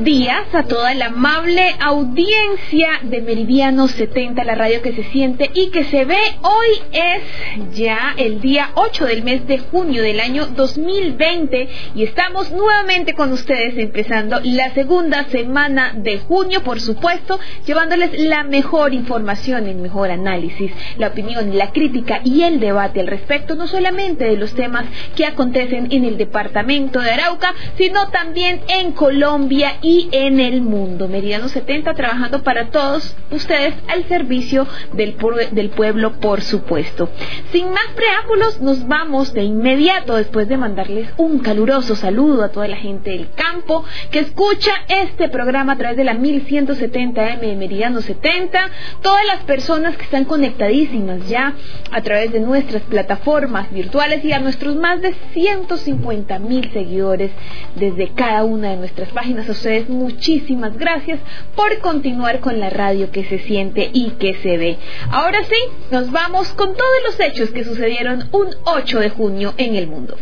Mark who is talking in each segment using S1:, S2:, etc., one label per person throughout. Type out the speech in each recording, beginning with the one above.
S1: A toda la amable audiencia de Meridiano 70, la radio que se siente y que se ve. Hoy es ya el día 8 del mes de junio del año 2020 y estamos nuevamente con ustedes empezando la segunda semana de junio, por supuesto, llevándoles la mejor información, el mejor análisis, la opinión, la crítica y el debate al respecto, no solamente de los temas que acontecen en el departamento de Arauca, sino también en Colombia y en el mundo. Meridiano 70 trabajando para todos ustedes al servicio del, del pueblo, por supuesto. Sin más preámbulos, nos vamos de inmediato después de mandarles un caluroso saludo a toda la gente del campo que escucha este programa a través de la 1170M de Meridiano 70, todas las personas que están conectadísimas ya a través de nuestras plataformas virtuales y a nuestros más de 150 mil seguidores desde cada una de nuestras páginas. Muchísimas gracias por continuar con la radio que se siente y que se ve. Ahora sí, nos vamos con todos los hechos que sucedieron un 8 de junio en el mundo.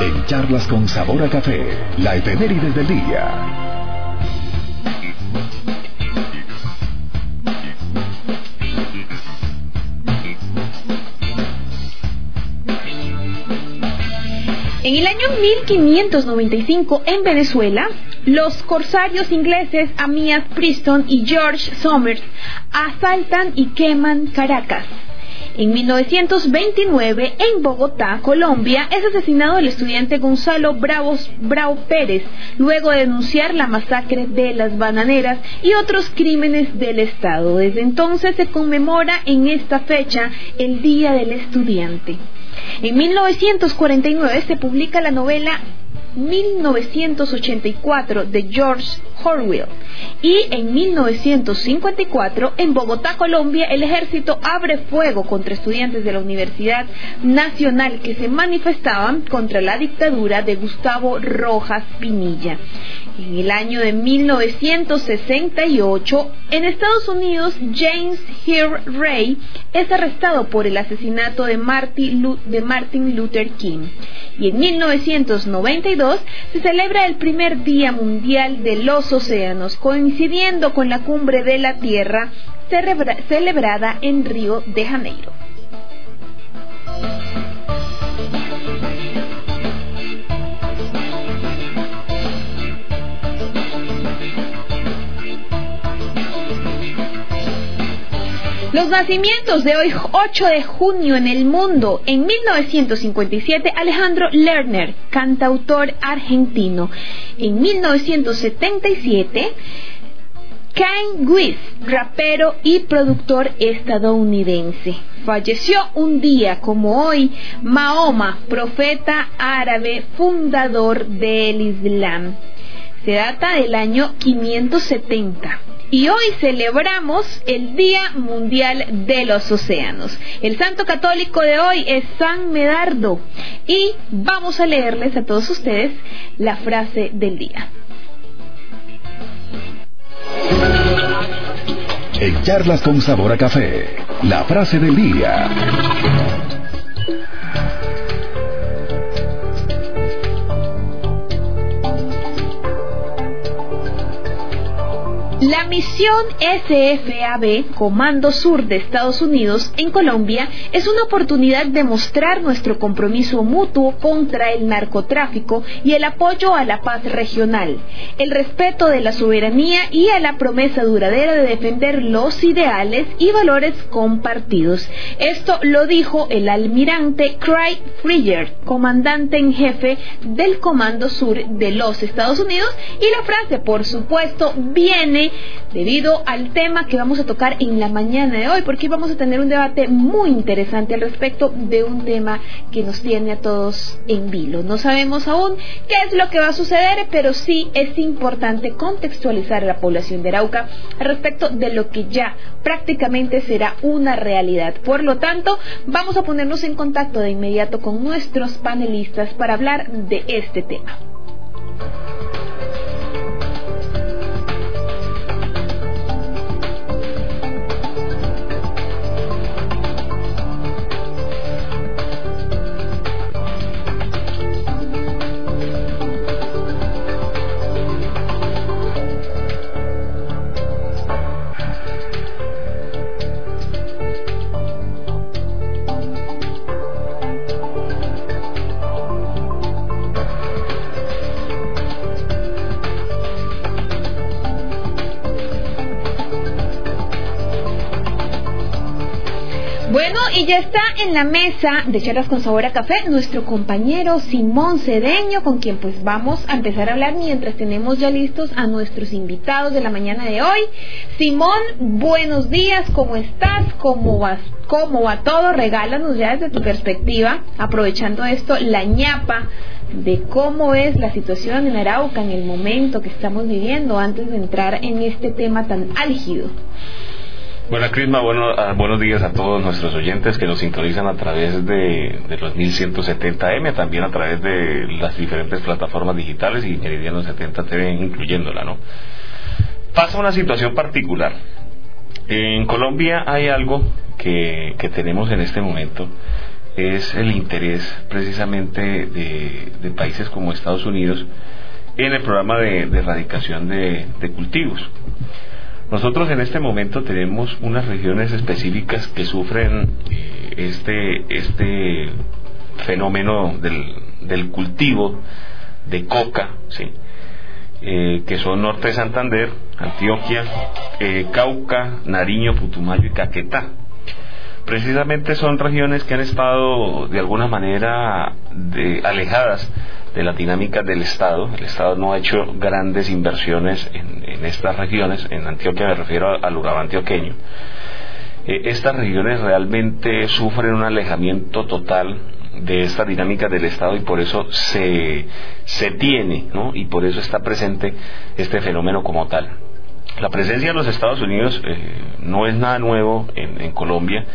S2: En charlas con sabor a café, la efeméride del día.
S1: En el año 1595, en Venezuela, los corsarios ingleses Amias Preston y George Somers asaltan y queman Caracas. En 1929, en Bogotá, Colombia, es asesinado el estudiante Gonzalo Bravo, Bravo Pérez, luego de denunciar la masacre de las bananeras y otros crímenes del Estado. Desde entonces se conmemora en esta fecha el Día del Estudiante. En 1949 se publica la novela 1984 de George Orwell y en 1954 en Bogotá, Colombia, el ejército abre fuego contra estudiantes de la Universidad Nacional que se manifestaban contra la dictadura de Gustavo Rojas Pinilla. En el año de 1968, en Estados Unidos, James Hill Ray es arrestado por el asesinato de Martin Luther King. Y en 1992 se celebra el primer Día Mundial de los Océanos, coincidiendo con la Cumbre de la Tierra celebrada en Río de Janeiro. Los nacimientos de hoy, 8 de junio en el mundo. En 1957, Alejandro Lerner, cantautor argentino. En 1977, Kane West, rapero y productor estadounidense. Falleció un día como hoy Mahoma, profeta árabe, fundador del Islam. Se data del año 570 y hoy celebramos el Día Mundial de los Océanos. El santo católico de hoy es San Medardo y vamos a leerles a todos ustedes la frase del día.
S2: En charlas con sabor a café, la frase del día.
S1: La misión SFAB, Comando Sur de Estados Unidos en Colombia, es una oportunidad de mostrar nuestro compromiso mutuo contra el narcotráfico y el apoyo a la paz regional, el respeto de la soberanía y a la promesa duradera de defender los ideales y valores compartidos. Esto lo dijo el almirante Craig Fryer, comandante en jefe del Comando Sur de los Estados Unidos, y la frase, por supuesto, viene debido al tema que vamos a tocar en la mañana de hoy, porque vamos a tener un debate muy interesante al respecto de un tema que nos tiene a todos en vilo. No sabemos aún qué es lo que va a suceder, pero sí es importante contextualizar a la población de Arauca respecto de lo que ya prácticamente será una realidad. Por lo tanto, vamos a ponernos en contacto de inmediato con nuestros panelistas para hablar de este tema. Y ya está en la mesa de charlas con sabor a café nuestro compañero Simón Cedeño, con quien pues vamos a empezar a hablar mientras tenemos ya listos a nuestros invitados de la mañana de hoy. Simón, buenos días, ¿cómo estás? ¿Cómo vas? ¿Cómo va todo? Regálanos ya desde tu perspectiva, aprovechando esto, la ñapa de cómo es la situación en Arauca en el momento que estamos viviendo antes de entrar en este tema tan álgido.
S3: Bueno, Crisma, bueno, ah, buenos días a todos nuestros oyentes que nos sintonizan a través de, los 1170M, también a través de las diferentes plataformas digitales y Meridiano 70 TV, incluyéndola, ¿no? Pasa una situación particular. En Colombia hay algo que, tenemos en este momento, es el interés precisamente de, países como Estados Unidos en el programa de, erradicación de cultivos. Nosotros en este momento tenemos unas regiones específicas que sufren eh, este, este fenómeno del, cultivo de coca, ¿sí? Eh, que son Norte de Santander, Antioquia, eh, Cauca, Nariño, Putumayo y Caquetá. Precisamente son regiones que han estado de alguna manera alejadas de la dinámica del Estado. El Estado no ha hecho grandes inversiones en, estas regiones, en Antioquia me refiero al Urabá antioqueño. Eh, estas regiones realmente sufren un alejamiento total de esta dinámica del Estado y por eso se, se tiene, ¿no? y por eso está presente este fenómeno como tal. La presencia de los Estados Unidos eh, no es nada nuevo en Colombia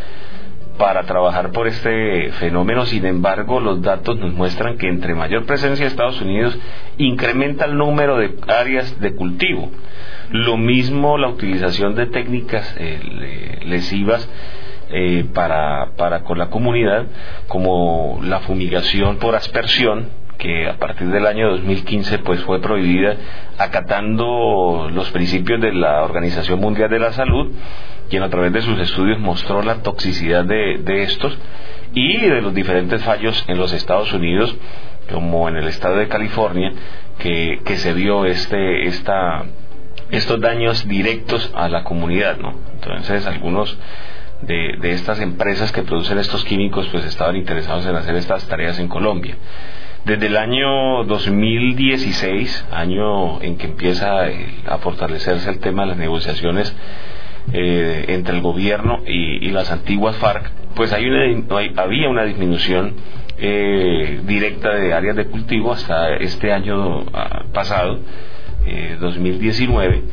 S3: para trabajar por este fenómeno. Sin embargo, los datos nos muestran que entre mayor presencia de Estados Unidos incrementa el número de áreas de cultivo. Lo mismo la utilización de técnicas eh, lesivas eh, para, para con la comunidad, como la fumigación por aspersión, que a partir del año 2015 pues fue prohibida acatando los principios de la Organización Mundial de la Salud quien a través de sus estudios mostró la toxicidad de, estos y de los diferentes fallos en los Estados Unidos, como en el estado de California, que, se vio este, esta, estos daños directos a la comunidad, ¿no? Entonces, algunos de, de, estas empresas que producen estos químicos, pues estaban interesados en hacer estas tareas en Colombia. Desde el año 2016, año en que empieza a fortalecerse el tema de las negociaciones eh, entre el gobierno y, las antiguas FARC, pues hay había una disminución eh, directa de áreas de cultivo hasta este año ah, pasado, 2019 eh,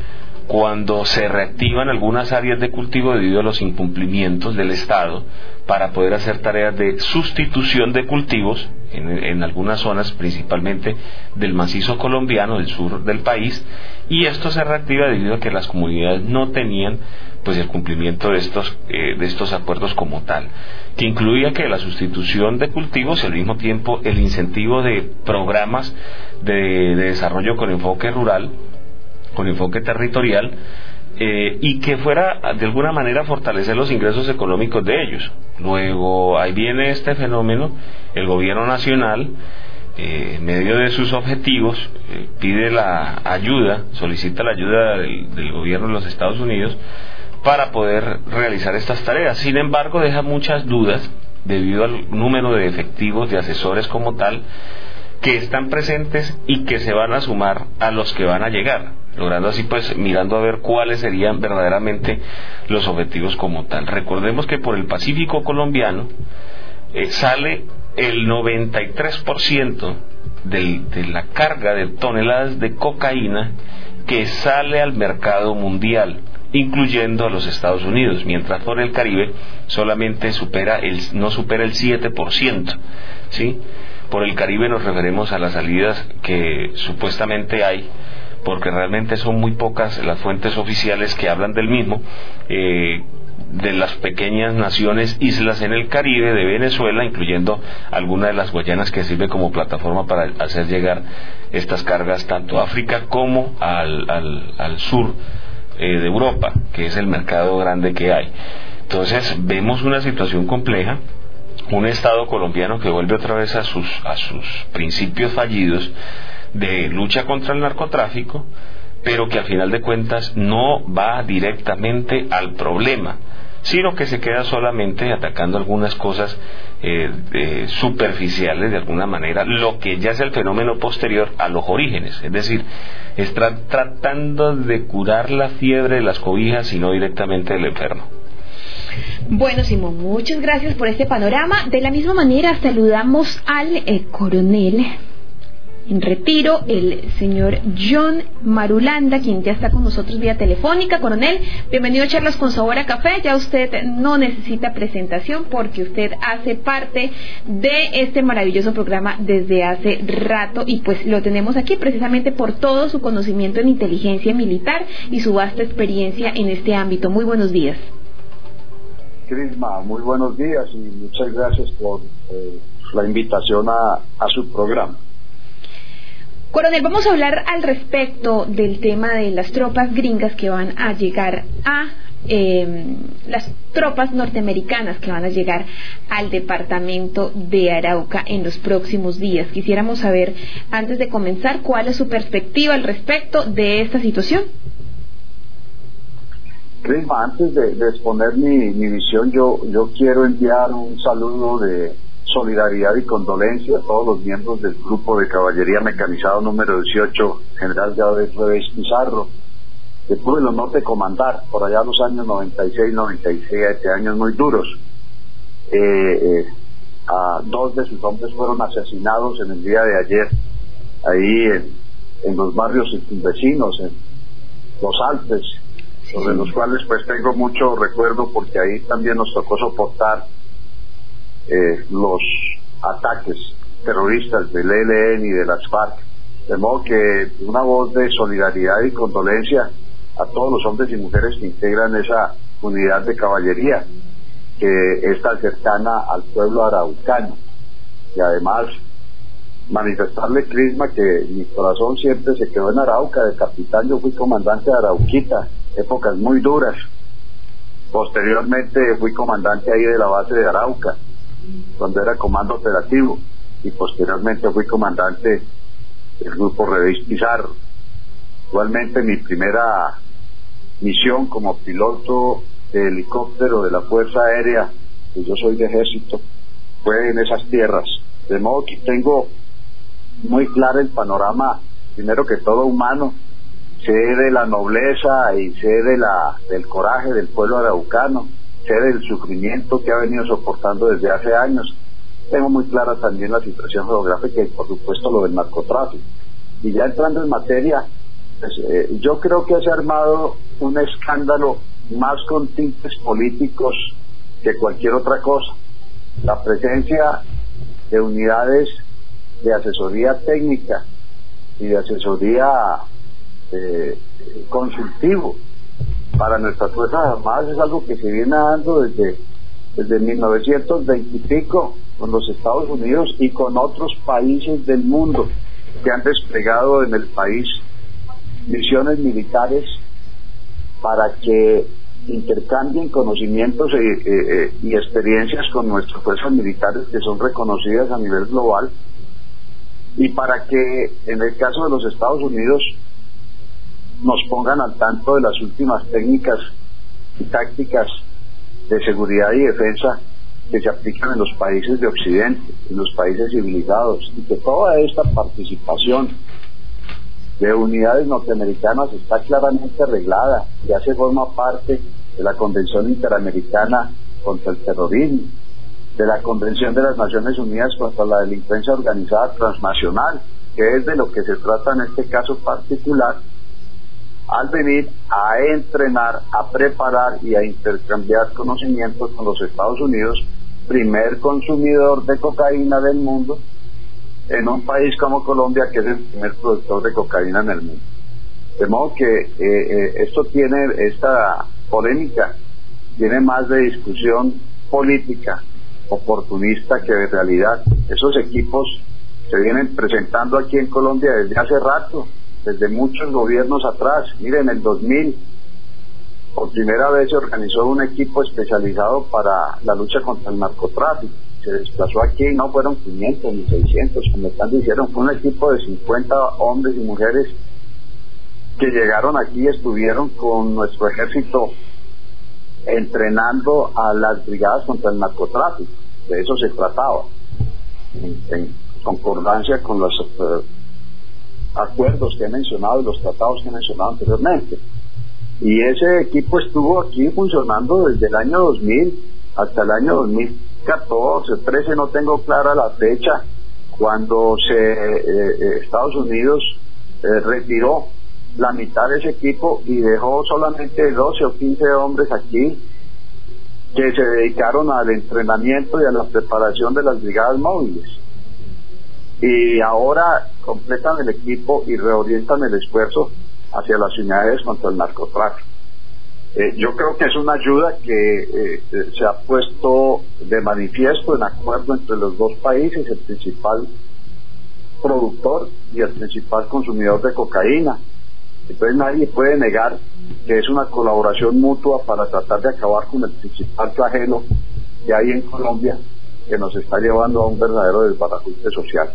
S3: cuando se reactivan algunas áreas de cultivo debido a los incumplimientos del Estado para poder hacer tareas de sustitución de cultivos en, algunas zonas, principalmente del macizo colombiano, del sur del país, y esto se reactiva debido a que las comunidades no tenían pues el cumplimiento de estos eh, de estos acuerdos como tal que incluía que la sustitución de cultivos y al mismo tiempo el incentivo de programas de desarrollo con enfoque rural con enfoque territorial eh, y que fuera de alguna manera fortalecer los ingresos económicos de ellos. Luego ahí viene este fenómeno, el gobierno nacional eh, en medio de sus objetivos eh, pide la ayuda, solicita la ayuda del, gobierno de los Estados Unidos para poder realizar estas tareas. Sin embargo, deja muchas dudas debido al número de efectivos, de asesores como tal, que están presentes y que se van a sumar a los que van a llegar, logrando así pues mirando a ver cuáles serían verdaderamente los objetivos como tal. Recordemos que por el Pacífico colombiano eh, sale el 93% del, de la carga de toneladas de cocaína que sale al mercado mundial, incluyendo a los Estados Unidos, mientras por el Caribe solamente supera el, no supera el 7%. ¿sí? Por el Caribe nos referimos a las salidas que supuestamente hay porque realmente son muy pocas las fuentes oficiales que hablan del mismo, eh, de las pequeñas naciones, islas en el Caribe de Venezuela, incluyendo alguna de las Guayanas que sirve como plataforma para hacer llegar estas cargas tanto a África como al, al, sur eh, de Europa, que es el mercado grande que hay. Entonces vemos una situación compleja, un Estado colombiano que vuelve otra vez a sus, a sus principios fallidos de lucha contra el narcotráfico, pero que al final de cuentas no va directamente al problema sino que se queda solamente atacando algunas cosas eh, superficiales de alguna manera, lo que ya es el fenómeno posterior a los orígenes, es decir, está tratando de curar la fiebre de las cobijas y no directamente del enfermo.
S1: Bueno, Simón, muchas gracias por este panorama. De la misma manera, saludamos al eh, coronel en retiro el señor John Marulanda, quien ya está con nosotros vía telefónica. Coronel, bienvenido a Charlas con Sabor Café. Ya usted no necesita presentación porque usted hace parte de este maravilloso programa desde hace rato y pues lo tenemos aquí precisamente por todo su conocimiento en inteligencia militar y su vasta experiencia en este ámbito. Muy buenos días.
S4: Crisma, muy buenos días y muchas gracias por eh, la invitación a su programa.
S1: Coronel, vamos a hablar al respecto del tema de las tropas gringas que van a llegar a em, las tropas norteamericanas que van a llegar al departamento de Arauca en los próximos días. Quisiéramos saber, antes de comenzar, cuál es su perspectiva al respecto de esta situación.
S4: Crisma, antes de, exponer mi, mi, visión, yo, yo quiero enviar un saludo de, solidaridad y condolencia a todos los miembros del grupo de caballería mecanizado número 18, general de Revés Pizarro, que tuve el honor de comandar por allá los años 96, 97, años muy duros. Eh, eh, a dos de sus hombres fueron asesinados en el día de ayer, ahí en, los barrios vecinos, en los Alpes, sobre los cuales pues tengo mucho recuerdo porque ahí también nos tocó soportar eh, los ataques terroristas del ELN y de las FARC. De modo que una voz de solidaridad y condolencia a todos los hombres y mujeres que integran esa unidad de caballería que es tan cercana al pueblo araucano. Y además manifestarle, Crisma, que mi corazón siempre se quedó en Arauca. De capitán yo fui comandante de Arauquita, épocas muy duras. Posteriormente fui comandante ahí de la base de Arauca cuando era comando operativo y posteriormente fui comandante del grupo Redis Pizarro. Igualmente mi primera misión como piloto de helicóptero de la Fuerza Aérea, que yo soy de ejército, fue en esas tierras. De modo que tengo muy claro el panorama, primero que todo humano, sé de la nobleza y sé de la, del coraje del pueblo araucano, sé del sufrimiento que ha venido soportando desde hace años. Tengo muy clara también la situación geográfica y por supuesto lo del narcotráfico. Y ya entrando en materia, pues, eh, yo creo que se ha armado un escándalo más con tintes políticos que cualquier otra cosa. La presencia de unidades de asesoría técnica y de asesoría eh, consultivo para nuestras Fuerzas Armadas es algo que se viene dando desde, desde 1920 con los Estados Unidos y con otros países del mundo que han desplegado en el país misiones militares para que intercambien conocimientos y experiencias con nuestras fuerzas militares que son reconocidas a nivel global y para que en el caso de los Estados Unidos nos pongan al tanto de las últimas técnicas y tácticas de seguridad y defensa que se aplican en los países de Occidente, en los países civilizados, y que toda esta participación de unidades norteamericanas está claramente arreglada, ya se forma parte de la Convención Interamericana contra el Terrorismo, de la Convención de las Naciones Unidas contra la Delincuencia Organizada Transnacional, que es de lo que se trata en este caso particular, al venir a entrenar, a preparar y a intercambiar conocimientos con los Estados Unidos, primer consumidor de cocaína del mundo, en un país como Colombia, que es el primer productor de cocaína en el mundo. De modo que eh, eh, esto tiene, esta polémica, tiene más de discusión política, oportunista que de realidad. Esos equipos se vienen presentando aquí en Colombia desde hace rato desde muchos gobiernos atrás. Miren, en el 2000, por primera vez se organizó un equipo especializado para la lucha contra el narcotráfico. Se desplazó aquí, no fueron 500 ni 600, como están diciendo, fue un equipo de 50 hombres y mujeres que llegaron aquí y estuvieron con nuestro ejército entrenando a las brigadas contra el narcotráfico. De eso se trataba, en, concordancia con los eh, acuerdos que he mencionado y los tratados que he mencionado anteriormente. Y ese equipo estuvo aquí funcionando desde el año 2000 hasta el año 2014, 13, no tengo clara la fecha, cuando se eh, eh, Estados Unidos eh, retiró la mitad de ese equipo y dejó solamente 12 o 15 hombres aquí que se dedicaron al entrenamiento y a la preparación de las brigadas móviles y ahora completan el equipo y reorientan el esfuerzo hacia las unidades contra el narcotráfico. Eh, yo creo que es una ayuda que eh, se ha puesto de manifiesto en acuerdo entre los dos países, el principal productor y el principal consumidor de cocaína. Entonces nadie puede negar que es una colaboración mutua para tratar de acabar con el principal flagelo que hay en Colombia que nos está llevando a un verdadero desbarajuste social.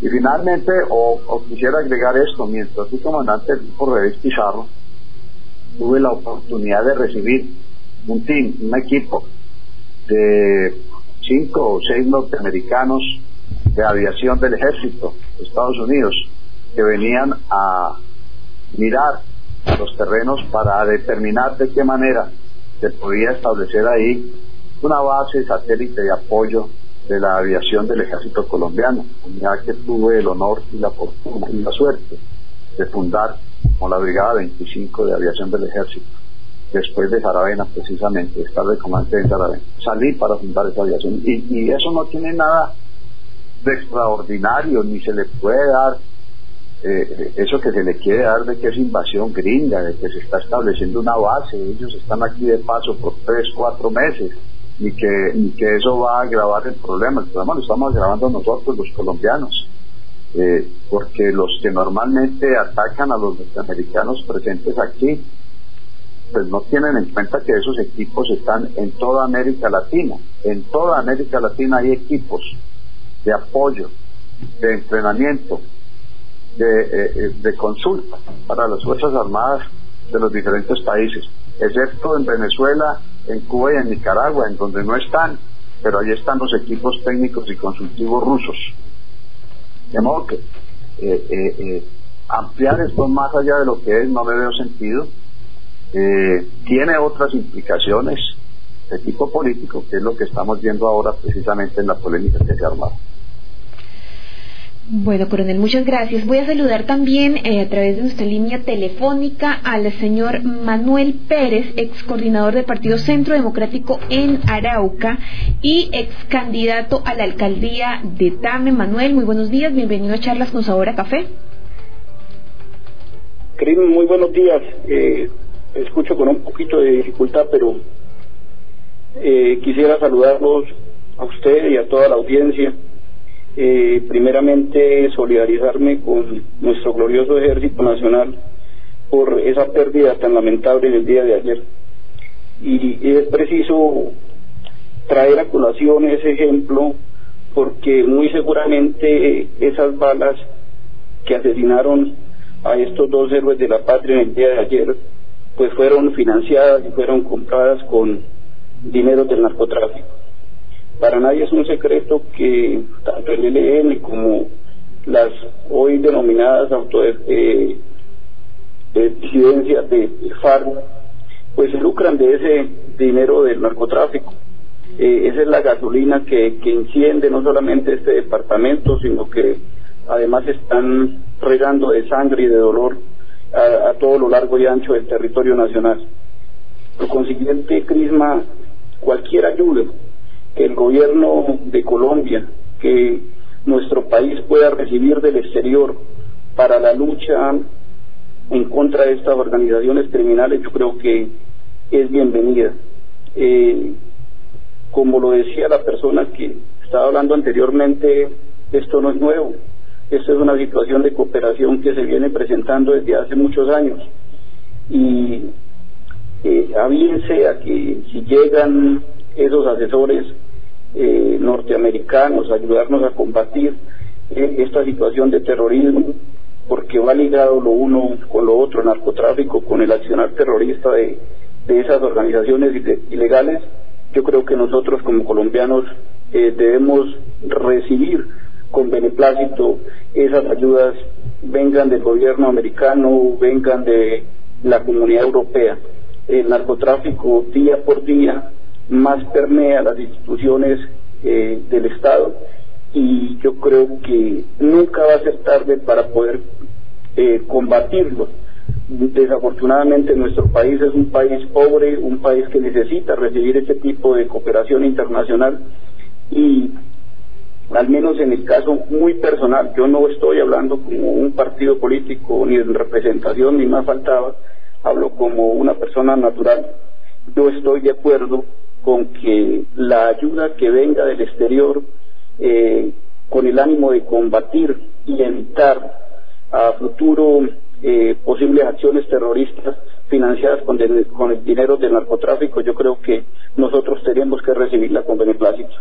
S4: Y finalmente, o, quisiera agregar esto, mientras fui comandante del grupo Pizarro, tuve la oportunidad de recibir un team, un equipo de cinco o seis norteamericanos de aviación del ejército de Estados Unidos que venían a mirar los terrenos para determinar de qué manera se podía establecer ahí una base satélite de apoyo de la aviación del ejército colombiano, ya que tuve el honor y la fortuna y la suerte de fundar con la Brigada 25 de Aviación del Ejército, después de Saravena precisamente, estar de comandante de Saravena. Salí para fundar esa aviación y, eso no tiene nada de extraordinario, ni se le puede dar eh, eso que se le quiere dar de que es invasión gringa, de que se está estableciendo una base, ellos están aquí de paso por tres, cuatro meses ni que, ni que eso va a agravar el problema. El problema lo estamos agravando nosotros, los colombianos, eh, porque los que normalmente atacan a los norteamericanos presentes aquí, pues no tienen en cuenta que esos equipos están en toda América Latina. En toda América Latina hay equipos de apoyo, de entrenamiento, de, eh, eh, de consulta para las Fuerzas Armadas de los diferentes países, excepto en Venezuela en Cuba y en Nicaragua, en donde no están, pero ahí están los equipos técnicos y consultivos rusos. De modo que eh, eh, eh, ampliar esto más allá de lo que es no me veo sentido. tiene otras implicaciones de tipo político, que es lo que estamos viendo ahora precisamente en la polémica que se ha.
S1: Bueno, coronel, muchas gracias. Voy a saludar también eh, a través de nuestra línea telefónica al señor Manuel Pérez, ex coordinador del Partido Centro Democrático en Arauca y ex candidato a la alcaldía de Tame. Manuel, muy buenos días, bienvenido a Charlas con Sabor a Café.
S5: Cris, muy buenos días. Eh, escucho con un poquito de dificultad, pero eh, quisiera saludarlos a usted y a toda la audiencia eh, primeramente solidarizarme con nuestro glorioso Ejército Nacional por esa pérdida tan lamentable del día de ayer. Y, es preciso traer a colación ese ejemplo porque muy seguramente esas balas que asesinaron a estos dos héroes de la patria en el día de ayer, pues fueron financiadas y fueron compradas con dinero del narcotráfico. Para nadie es un secreto que tanto el ELN como las hoy denominadas auto eh, de FARC, pues se lucran de ese dinero del narcotráfico. Eh, esa es la gasolina que, enciende no solamente este departamento, sino que además están regando de sangre y de dolor a, todo lo largo y ancho del territorio nacional. Por consiguiente, Crisma, cualquier ayuda el gobierno de Colombia, que nuestro país pueda recibir del exterior para la lucha en contra de estas organizaciones criminales, yo creo que es bienvenida. Eh, como lo decía la persona que estaba hablando anteriormente, esto no es nuevo. Esto es una situación de cooperación que se viene presentando desde hace muchos años. Y eh, a bien sea que si llegan esos asesores eh, norteamericanos ayudarnos a combatir eh, esta situación de terrorismo, porque va ligado lo uno con lo otro, narcotráfico, con el accionar terrorista de, de esas organizaciones ilegales, yo creo que nosotros como colombianos eh, debemos recibir con beneplácito esas ayudas, vengan del gobierno americano, vengan de la comunidad europea. El narcotráfico día por día más permea las instituciones eh, del Estado y yo creo que nunca va a ser tarde para poder eh, combatirlo. Desafortunadamente nuestro país es un país pobre, un país que necesita recibir este tipo de cooperación internacional y al menos en el caso muy personal, yo no estoy hablando como un partido político ni en representación ni más faltaba, hablo como una persona natural. Yo estoy de acuerdo con que la ayuda que venga del exterior eh, con el ánimo de combatir y evitar a futuro eh, posibles acciones terroristas financiadas con, con el dinero del narcotráfico, yo creo que nosotros tenemos que recibirla con beneplácito.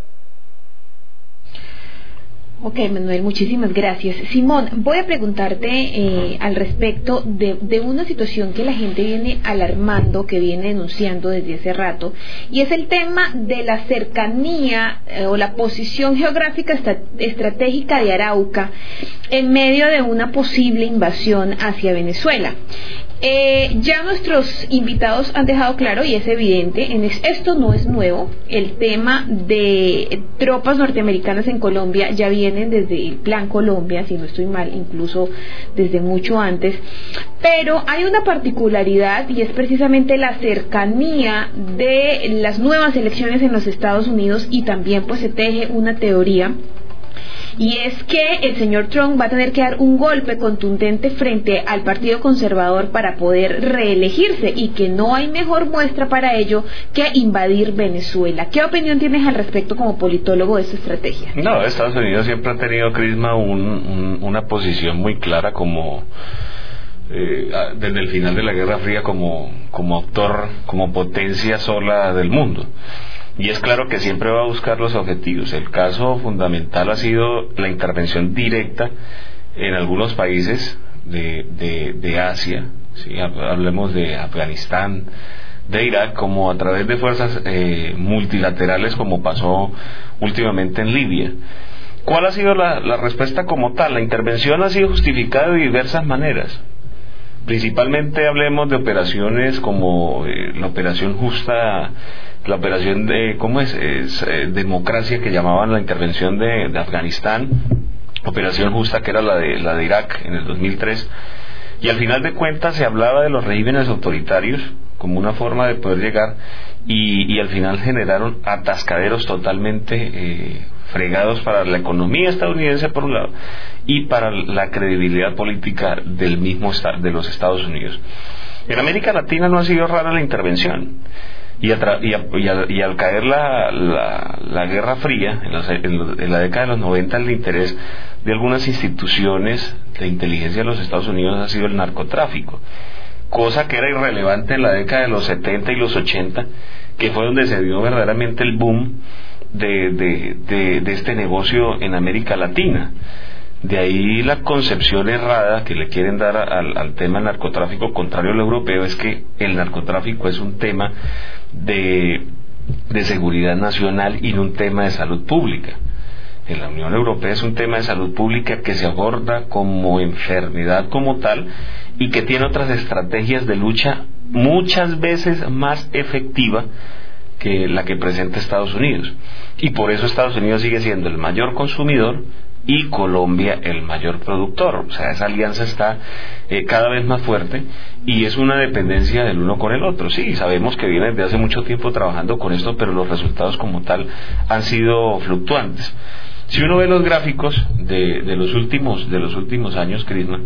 S1: Ok, Manuel, muchísimas gracias. Simón, voy a preguntarte eh, al respecto de, una situación que la gente viene alarmando, que viene denunciando desde hace rato, y es el tema de la cercanía eh, o la posición geográfica estratégica de Arauca en medio de una posible invasión hacia Venezuela. Eh, ya nuestros invitados han dejado claro, y es evidente, en esto no es nuevo, el tema de tropas norteamericanas en Colombia ya vienen desde el Plan Colombia, si no estoy mal, incluso desde mucho antes, pero hay una particularidad y es precisamente la cercanía de las nuevas elecciones en los Estados Unidos y también pues se teje una teoría y es que el señor Trump va a tener que dar un golpe contundente frente al Partido Conservador para poder reelegirse y que no hay mejor muestra para ello que invadir Venezuela. ¿Qué opinión tienes al respecto como politólogo de esta estrategia?
S3: No, Estados Unidos siempre ha tenido, Crisma, una posición muy clara como... Eh, desde el final de la Guerra Fría como, como actor, como potencia sola del mundo. Y es claro que siempre va a buscar los objetivos. El caso fundamental ha sido la intervención directa en algunos países de, de, Asia, ¿sí? hablemos de Afganistán, de Irak, como a través de fuerzas eh, multilaterales como pasó últimamente en Libia. ¿Cuál ha sido la, la respuesta como tal? La intervención ha sido justificada de diversas maneras. Principalmente hablemos de operaciones como eh, la operación justa la operación de, ¿cómo es? Eh, democracia que llamaban la intervención de, Afganistán, operación justa que era la de, la de Irak en el 2003, y al final de cuentas se hablaba de los regímenes autoritarios como una forma de poder llegar y, al final generaron atascaderos totalmente eh, fregados para la economía estadounidense por un lado y para la credibilidad política del mismo de los Estados Unidos. En América Latina no ha sido rara la intervención. Y, y, al caer la, la, Guerra Fría, en, la década de los 90, el interés de algunas instituciones de inteligencia de los Estados Unidos ha sido el narcotráfico. cosa que era irrelevante en la década de los 70 y los 80, que fue donde se dio verdaderamente el boom de, de, de, este negocio en América Latina. De ahí la concepción errada que le quieren dar al, al tema del narcotráfico, contrario al europeo, es que el narcotráfico es un tema de, de seguridad nacional y no un tema de salud pública en la Unión Europea es un tema de salud pública que se aborda como enfermedad como tal y que tiene otras estrategias de lucha muchas veces más efectiva que la que presenta Estados Unidos. Y por eso Estados Unidos sigue siendo el mayor consumidor y Colombia el mayor productor. O sea, esa alianza está eh, cada vez más fuerte y es una dependencia del uno con el otro. Sí, sabemos que viene desde hace mucho tiempo trabajando con esto, pero los resultados como tal han sido fluctuantes. Si uno ve los gráficos de, los últimos de los últimos años, Crisma,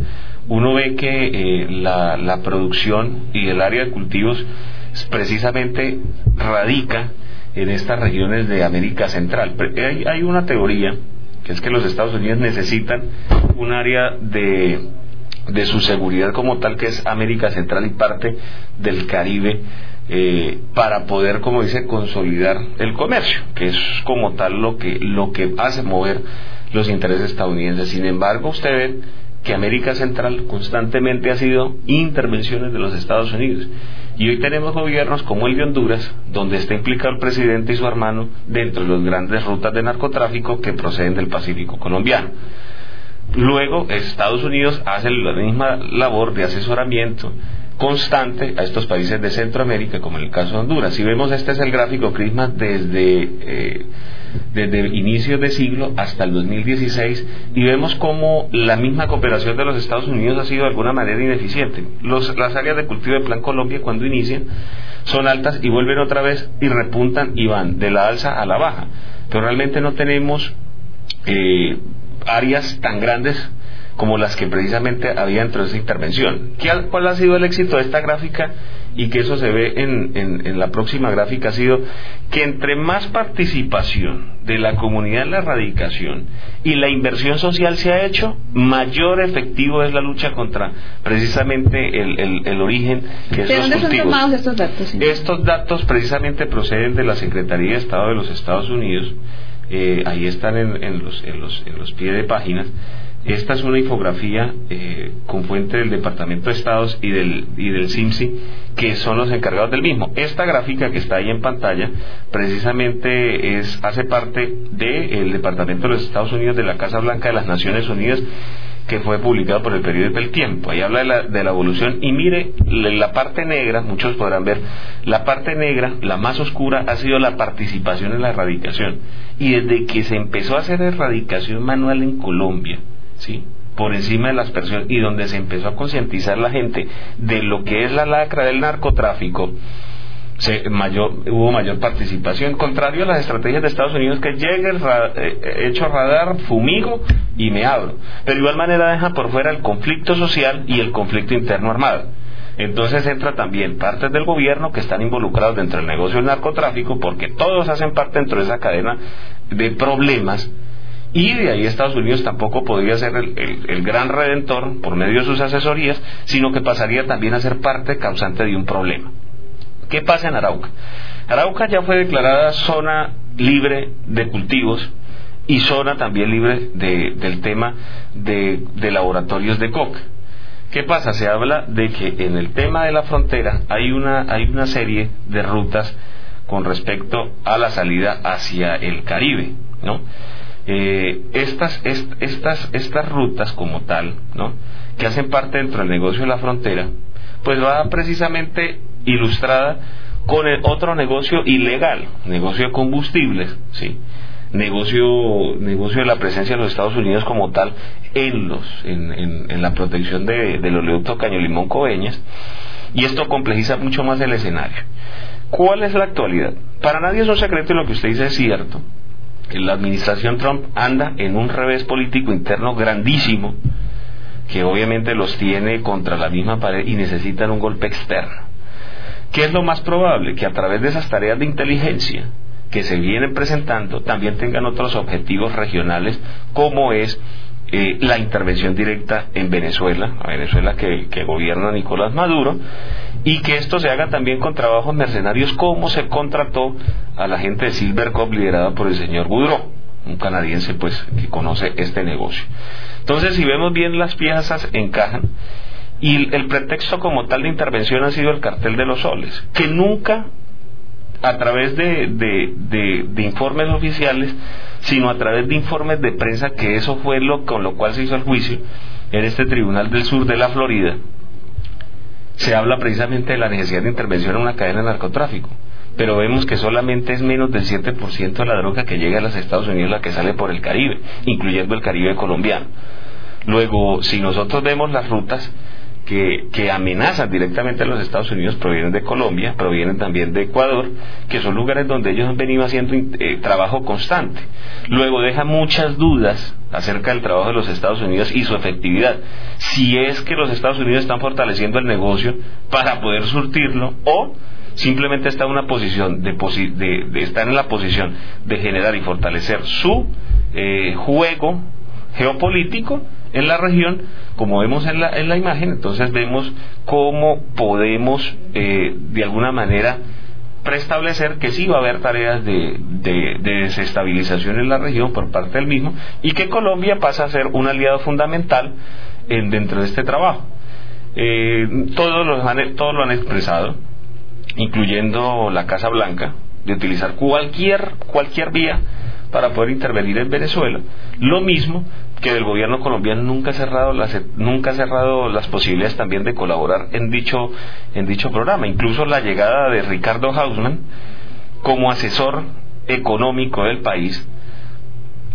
S3: uno ve que eh, la, la, producción y el área de cultivos precisamente radica en estas regiones de América Central. Hay, una teoría que es que los Estados Unidos necesitan un área de, de su seguridad como tal que es América Central y parte del Caribe eh, para poder, como dice, consolidar el comercio, que es como tal lo que, lo que hace mover los intereses estadounidenses. Sin embargo, usted ve que América Central constantemente ha sido intervenciones de los Estados Unidos. Y hoy tenemos gobiernos como el de Honduras, donde está implicado el presidente y su hermano dentro de las grandes rutas de narcotráfico que proceden del Pacífico colombiano. Luego, Estados Unidos hace la misma labor de asesoramiento constante a estos países de Centroamérica, como en el caso de Honduras. Si vemos, este es el gráfico Crisma desde, eh, desde inicios de siglo hasta el 2016 y vemos cómo la misma cooperación de los Estados Unidos ha sido de alguna manera ineficiente. Los, las áreas de cultivo de Plan Colombia cuando inician son altas y vuelven otra vez y repuntan y van de la alza a la baja. Pero realmente no tenemos eh, áreas tan grandes como las que precisamente había dentro de esa intervención. ¿Cuál ha sido el éxito de esta gráfica? Y que eso se ve en, en, la próxima gráfica ha sido que entre más participación de la comunidad en la erradicación y la inversión social se ha hecho, mayor efectivo es la lucha contra precisamente el, el, origen que
S1: ¿De dónde son tomados estos datos?
S3: Estos datos precisamente proceden de la Secretaría de Estado de los Estados Unidos. Eh, ahí están en, en, los, en, los, en los pies de páginas esta es una infografía eh, con fuente del Departamento de Estados y del, y del CIMSI, que son los encargados del mismo. Esta gráfica que está ahí en pantalla, precisamente es, hace parte del Departamento de los Estados Unidos de la Casa Blanca de las Naciones Unidas, que fue publicado por el periodo del tiempo. Ahí habla de la, de la evolución y mire, la parte negra, muchos podrán ver, la parte negra, la más oscura, ha sido la participación en la erradicación. Y desde que se empezó a hacer erradicación manual en Colombia, ¿sí? por encima de las personas y donde se empezó a concientizar la gente de lo que es la lacra del narcotráfico, se, mayor, hubo mayor participación, contrario a las estrategias de Estados Unidos que llegue, eh, hecho radar, fumigo y me abro. Pero de igual manera deja por fuera el conflicto social y el conflicto interno armado. Entonces entra también partes del gobierno que están involucrados dentro del negocio del narcotráfico porque todos hacen parte dentro de esa cadena de problemas y de ahí Estados Unidos tampoco podría ser el, gran redentor por medio de sus asesorías, sino que pasaría también a ser parte causante de un problema. ¿Qué pasa en Arauca? Arauca ya fue declarada zona libre de cultivos y zona también libre del tema de, laboratorios de coca. ¿Qué pasa? Se habla de que en el tema de la frontera hay una, hay una serie de rutas con respecto a la salida hacia el Caribe, ¿no? Eh, estas, estas, estas rutas como tal, ¿no? que hacen parte dentro del negocio de la frontera, pues va precisamente ilustrada con el otro negocio ilegal, negocio de combustibles, ¿sí? negocio, negocio de la presencia de los Estados Unidos como tal en, los, en, en, la protección de, del oleoducto Caño Limón Coveñas, y esto complejiza mucho más el escenario. ¿Cuál es la actualidad? Para nadie es un secreto y lo que usted dice es cierto la administración Trump anda en un revés político interno grandísimo que obviamente los tiene contra la misma pared y necesitan un golpe externo. ¿Qué es lo más probable? Que a través de esas tareas de inteligencia que se vienen presentando también tengan otros objetivos regionales como es eh, la intervención directa en Venezuela, a Venezuela que, gobierna Nicolás Maduro, y que esto se haga también con trabajos mercenarios como se contrató a la gente de Silvercop liderada por el señor Boudreau, un canadiense pues que conoce este negocio. Entonces, si vemos bien las piezas encajan y el pretexto como tal de intervención ha sido el cartel de los soles, que nunca a través de, de, informes oficiales, sino a través de informes de prensa, que eso fue lo con lo cual se hizo el juicio en este Tribunal del Sur de la Florida, se habla precisamente de la necesidad de intervención en una cadena de narcotráfico. Pero vemos que solamente es menos del 7% de la droga que llega a los Estados Unidos la que sale por el Caribe, incluyendo el Caribe colombiano. Luego, si nosotros vemos las rutas, que, amenazan directamente a los Estados Unidos provienen de Colombia, provienen también de Ecuador, que son lugares donde ellos han venido haciendo eh, trabajo constante. Luego deja muchas dudas acerca del trabajo de los Estados Unidos y su efectividad. Si es que los Estados Unidos están fortaleciendo el negocio para poder surtirlo o simplemente está en una posición de, de, estar en la posición de generar y fortalecer su eh, juego geopolítico en la región, como vemos en la, en la imagen, entonces vemos cómo podemos eh, de alguna manera preestablecer que sí va a haber tareas de, de, desestabilización en la región por parte del mismo y que Colombia pasa a ser un aliado fundamental en, dentro de este trabajo. Eh, todos, los todos lo han expresado, incluyendo la Casa Blanca, de utilizar cualquier, cualquier vía para poder intervenir en Venezuela. Lo mismo que del gobierno colombiano nunca ha cerrado las nunca ha cerrado las posibilidades también de colaborar en dicho en dicho programa. Incluso la llegada de Ricardo Hausman como asesor económico del país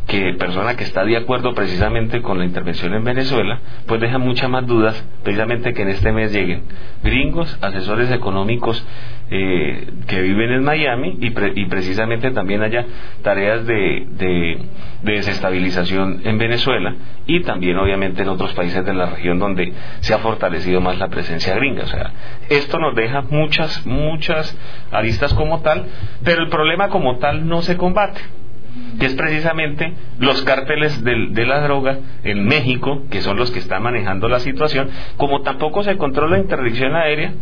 S3: que persona que está de acuerdo precisamente con la intervención en Venezuela, pues deja muchas más dudas precisamente que en este mes lleguen gringos, asesores económicos eh, que viven en Miami y, y, precisamente también haya tareas de, de, desestabilización en Venezuela y también obviamente en otros países de la región donde se ha fortalecido más la presencia gringa. O sea, esto nos deja muchas, muchas aristas como tal, pero el problema como tal no se combate que es precisamente los cárteles de, la droga en México, que son los que están manejando la situación, como tampoco se controla la interdicción aérea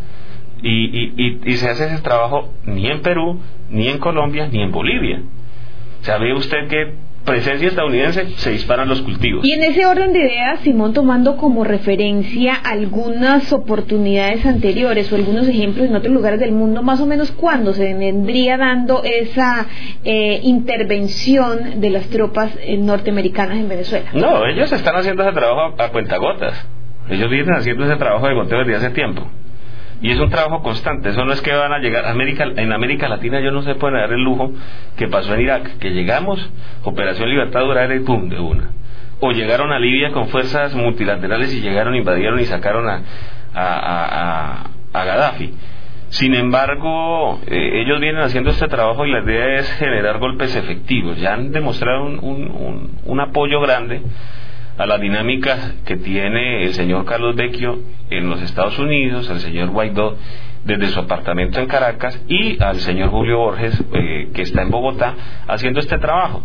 S3: y, y, se hace ese trabajo ni en Perú, ni en Colombia, ni en Bolivia. ¿Sabe usted que presencia estadounidense, se disparan los cultivos.
S1: Y en ese orden de ideas, Simón, tomando como referencia algunas oportunidades anteriores o algunos ejemplos en otros lugares del mundo, más o menos cuándo se vendría dando esa eh, intervención de las tropas eh, norteamericanas en Venezuela.
S3: No, ellos están haciendo ese trabajo a, a cuentagotas. Ellos vienen haciendo ese trabajo de conteo desde hace tiempo. Y es un trabajo constante, eso no es que van a llegar. América, en América Latina yo no se puede dar el lujo que pasó en Irak, que llegamos, Operación Libertad Duradera y pum, de una. O llegaron a Libia con fuerzas multilaterales y llegaron, invadieron y sacaron a, a, a, Gaddafi. Sin embargo, eh, ellos vienen haciendo este trabajo y la idea es generar golpes efectivos. Ya han demostrado un, un, un apoyo grande a la dinámica que tiene el señor Carlos Vecchio en los Estados Unidos, el señor Guaidó desde su apartamento en Caracas y al señor Julio Borges eh, que está en Bogotá haciendo este trabajo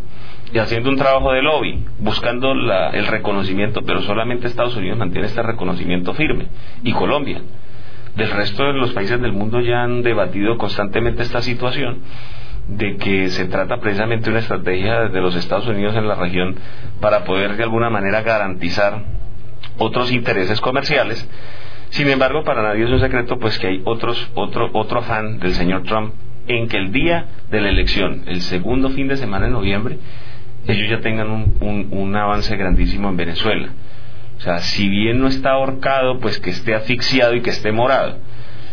S3: y haciendo un trabajo de lobby, buscando el reconocimiento, pero solamente Estados Unidos mantiene este reconocimiento firme y Colombia. Del resto de los países del mundo ya han debatido constantemente esta situación de que se trata precisamente de una estrategia de los Estados Unidos en la región para poder de alguna manera garantizar otros intereses comerciales. Sin embargo, para nadie es un secreto pues que hay otros, otro, otro afán del señor Trump en que el día de la elección, el segundo fin de semana de noviembre, ellos ya tengan un, un avance grandísimo en Venezuela. O sea, si bien no está ahorcado, pues que esté asfixiado y que esté morado.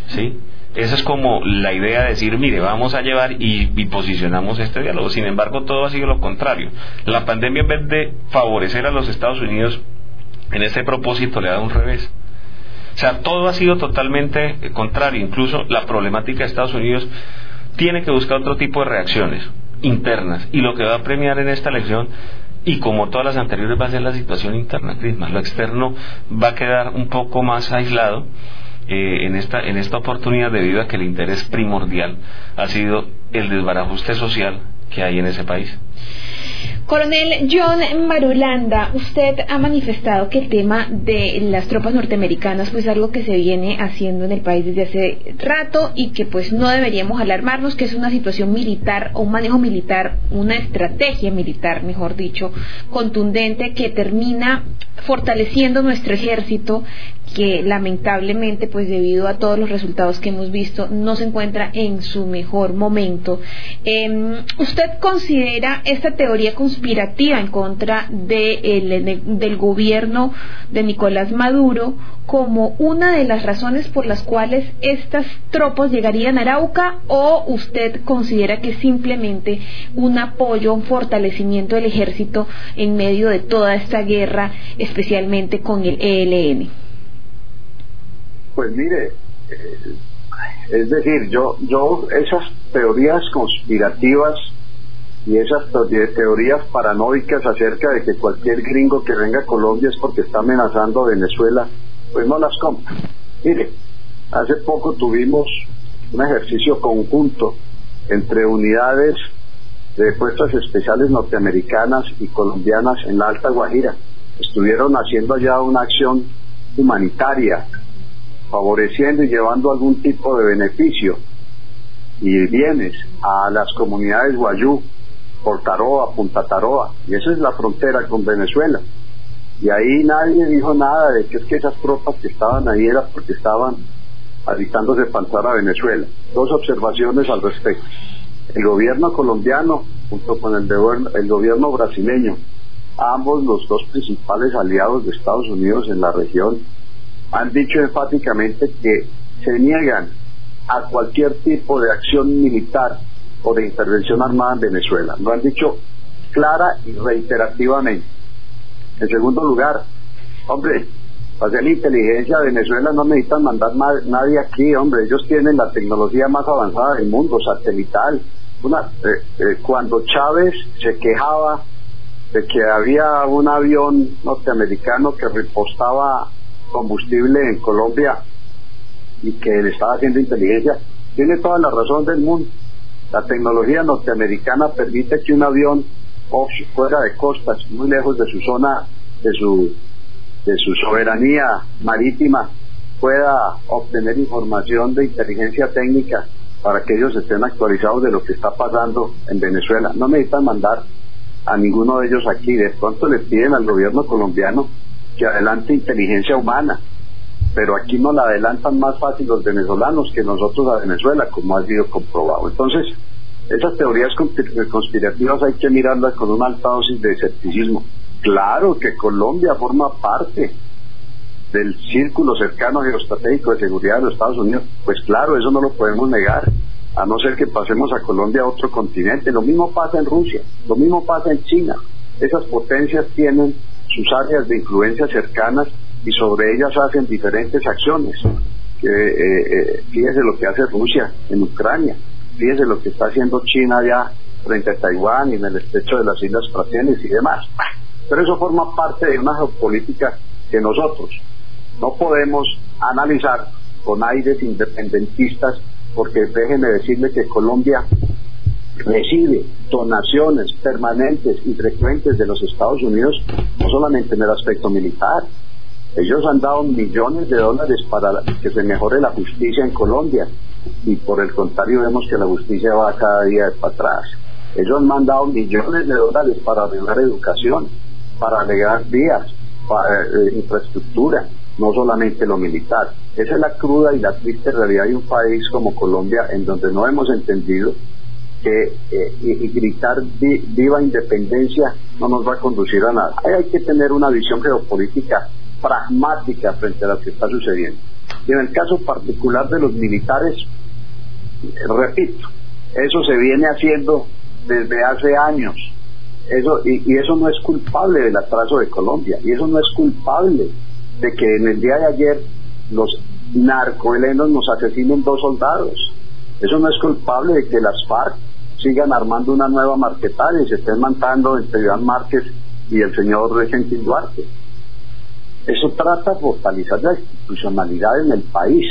S3: ¿Sí? Esa es como la idea de decir, mire, vamos a llevar y, posicionamos este diálogo. Sin embargo, todo ha sido lo contrario. La pandemia, en vez de favorecer a los Estados Unidos en ese propósito, le da un revés. O sea, todo ha sido totalmente contrario. Incluso la problemática de Estados Unidos tiene que buscar otro tipo de reacciones internas. Y lo que va a premiar en esta elección y como todas las anteriores va a ser la situación interna, Crisma. Lo externo va a quedar un poco más aislado eh, en, esta, en esta oportunidad debido a que el interés primordial ha sido el desbarajuste social que hay en ese país.
S1: Coronel John Marulanda, usted ha manifestado que el tema de las tropas norteamericanas pues es algo que se viene haciendo en el país desde hace rato y que pues no deberíamos alarmarnos, que es una situación militar o un manejo militar, una estrategia militar, mejor dicho, contundente que termina fortaleciendo nuestro ejército que lamentablemente pues debido a todos los resultados que hemos visto no se encuentra en su mejor momento. Em, ¿Usted considera esta teoría conspirativa en contra de del gobierno de Nicolás Maduro como una de las razones por las cuales estas tropas llegarían a Arauca o usted considera que es simplemente un apoyo, un fortalecimiento del ejército en medio de toda esta guerra, especialmente con el ELN?
S4: Pues mire, eh, es decir, yo, yo esas teorías conspirativas y esas teorías paranoicas acerca de que cualquier gringo que venga a Colombia es porque está amenazando a Venezuela, pues no las compro. Mire, hace poco tuvimos un ejercicio conjunto entre unidades de fuerzas especiales norteamericanas y colombianas en la Alta Guajira. Estuvieron haciendo allá una acción humanitaria favoreciendo y llevando algún tipo de beneficio y bienes a las comunidades guayú, Portaroa, Punta Taroa, y esa es la frontera con Venezuela. Y ahí nadie dijo nada de que es que esas tropas que estaban ahí eran porque estaban de panzar a Venezuela. Dos observaciones al respecto. El gobierno colombiano, junto con el, el gobierno brasileño, ambos los dos principales aliados de Estados Unidos en la región, han dicho enfáticamente que se niegan a cualquier tipo de acción militar o de intervención armada en Venezuela. Lo han dicho clara y reiterativamente. En segundo lugar, hombre, para hacer la inteligencia de Venezuela no necesitan mandar nadie aquí, hombre, ellos tienen la tecnología más avanzada del mundo, satelital. Una, eh, eh, cuando Chávez se quejaba de que había un avión norteamericano que repostaba combustible en Colombia y que le estaba haciendo inteligencia, tiene toda la razón del mundo. La tecnología norteamericana permite que un avión fuera de costas, muy lejos de su zona, de su, de su soberanía marítima, pueda obtener información de inteligencia técnica para que ellos estén actualizados de lo que está pasando en Venezuela. No necesitan mandar a ninguno de ellos aquí. De pronto le piden al gobierno colombiano que adelante inteligencia humana, pero aquí no la adelantan más fácil los venezolanos que nosotros a Venezuela, como ha sido comprobado. Entonces, esas teorías conspirativas hay que mirarlas con una alta dosis de escepticismo. Claro que Colombia forma parte del círculo cercano geoestratégico de seguridad de los Estados Unidos, pues claro, eso no lo podemos negar, a no ser que pasemos a Colombia a otro continente. Lo mismo pasa en Rusia, lo mismo pasa en China. Esas potencias tienen sus áreas de influencia cercanas y sobre ellas hacen diferentes acciones. Eh, eh, fíjese lo que hace Rusia en Ucrania, fíjese lo que está haciendo China allá frente a Taiwán y en el estrecho de las Islas Frateles y demás. Pero eso forma parte de una geopolítica que nosotros no podemos analizar con aires independentistas, porque déjenme decirle que Colombia recibe donaciones permanentes y frecuentes de los Estados Unidos, no solamente en el aspecto militar. Ellos han dado millones de dólares para que se mejore la justicia en Colombia y por el contrario vemos que la justicia va cada día para atrás. Ellos han mandado millones de dólares para arreglar educación, para arreglar vías, eh, infraestructura, no solamente lo militar. Esa es la cruda y la triste realidad de un país como Colombia en donde no hemos entendido eh, y, gritar viva independencia no nos va a conducir a nada. hay que tener una visión geopolítica pragmática frente a lo que está sucediendo. Y en el caso particular de los militares, repito, eso se viene haciendo desde hace años. Eso, y, eso no es culpable del atraso de Colombia, y eso no es culpable de que en el día de ayer los narcohelenos nos asesinen dos soldados. Eso no es culpable de que las FARC sigan armando una nueva marquetaria y se estén matando entre Iván Márquez y el señor Gentil Duarte. Eso trata de fortalecer la institucionalidad en el país,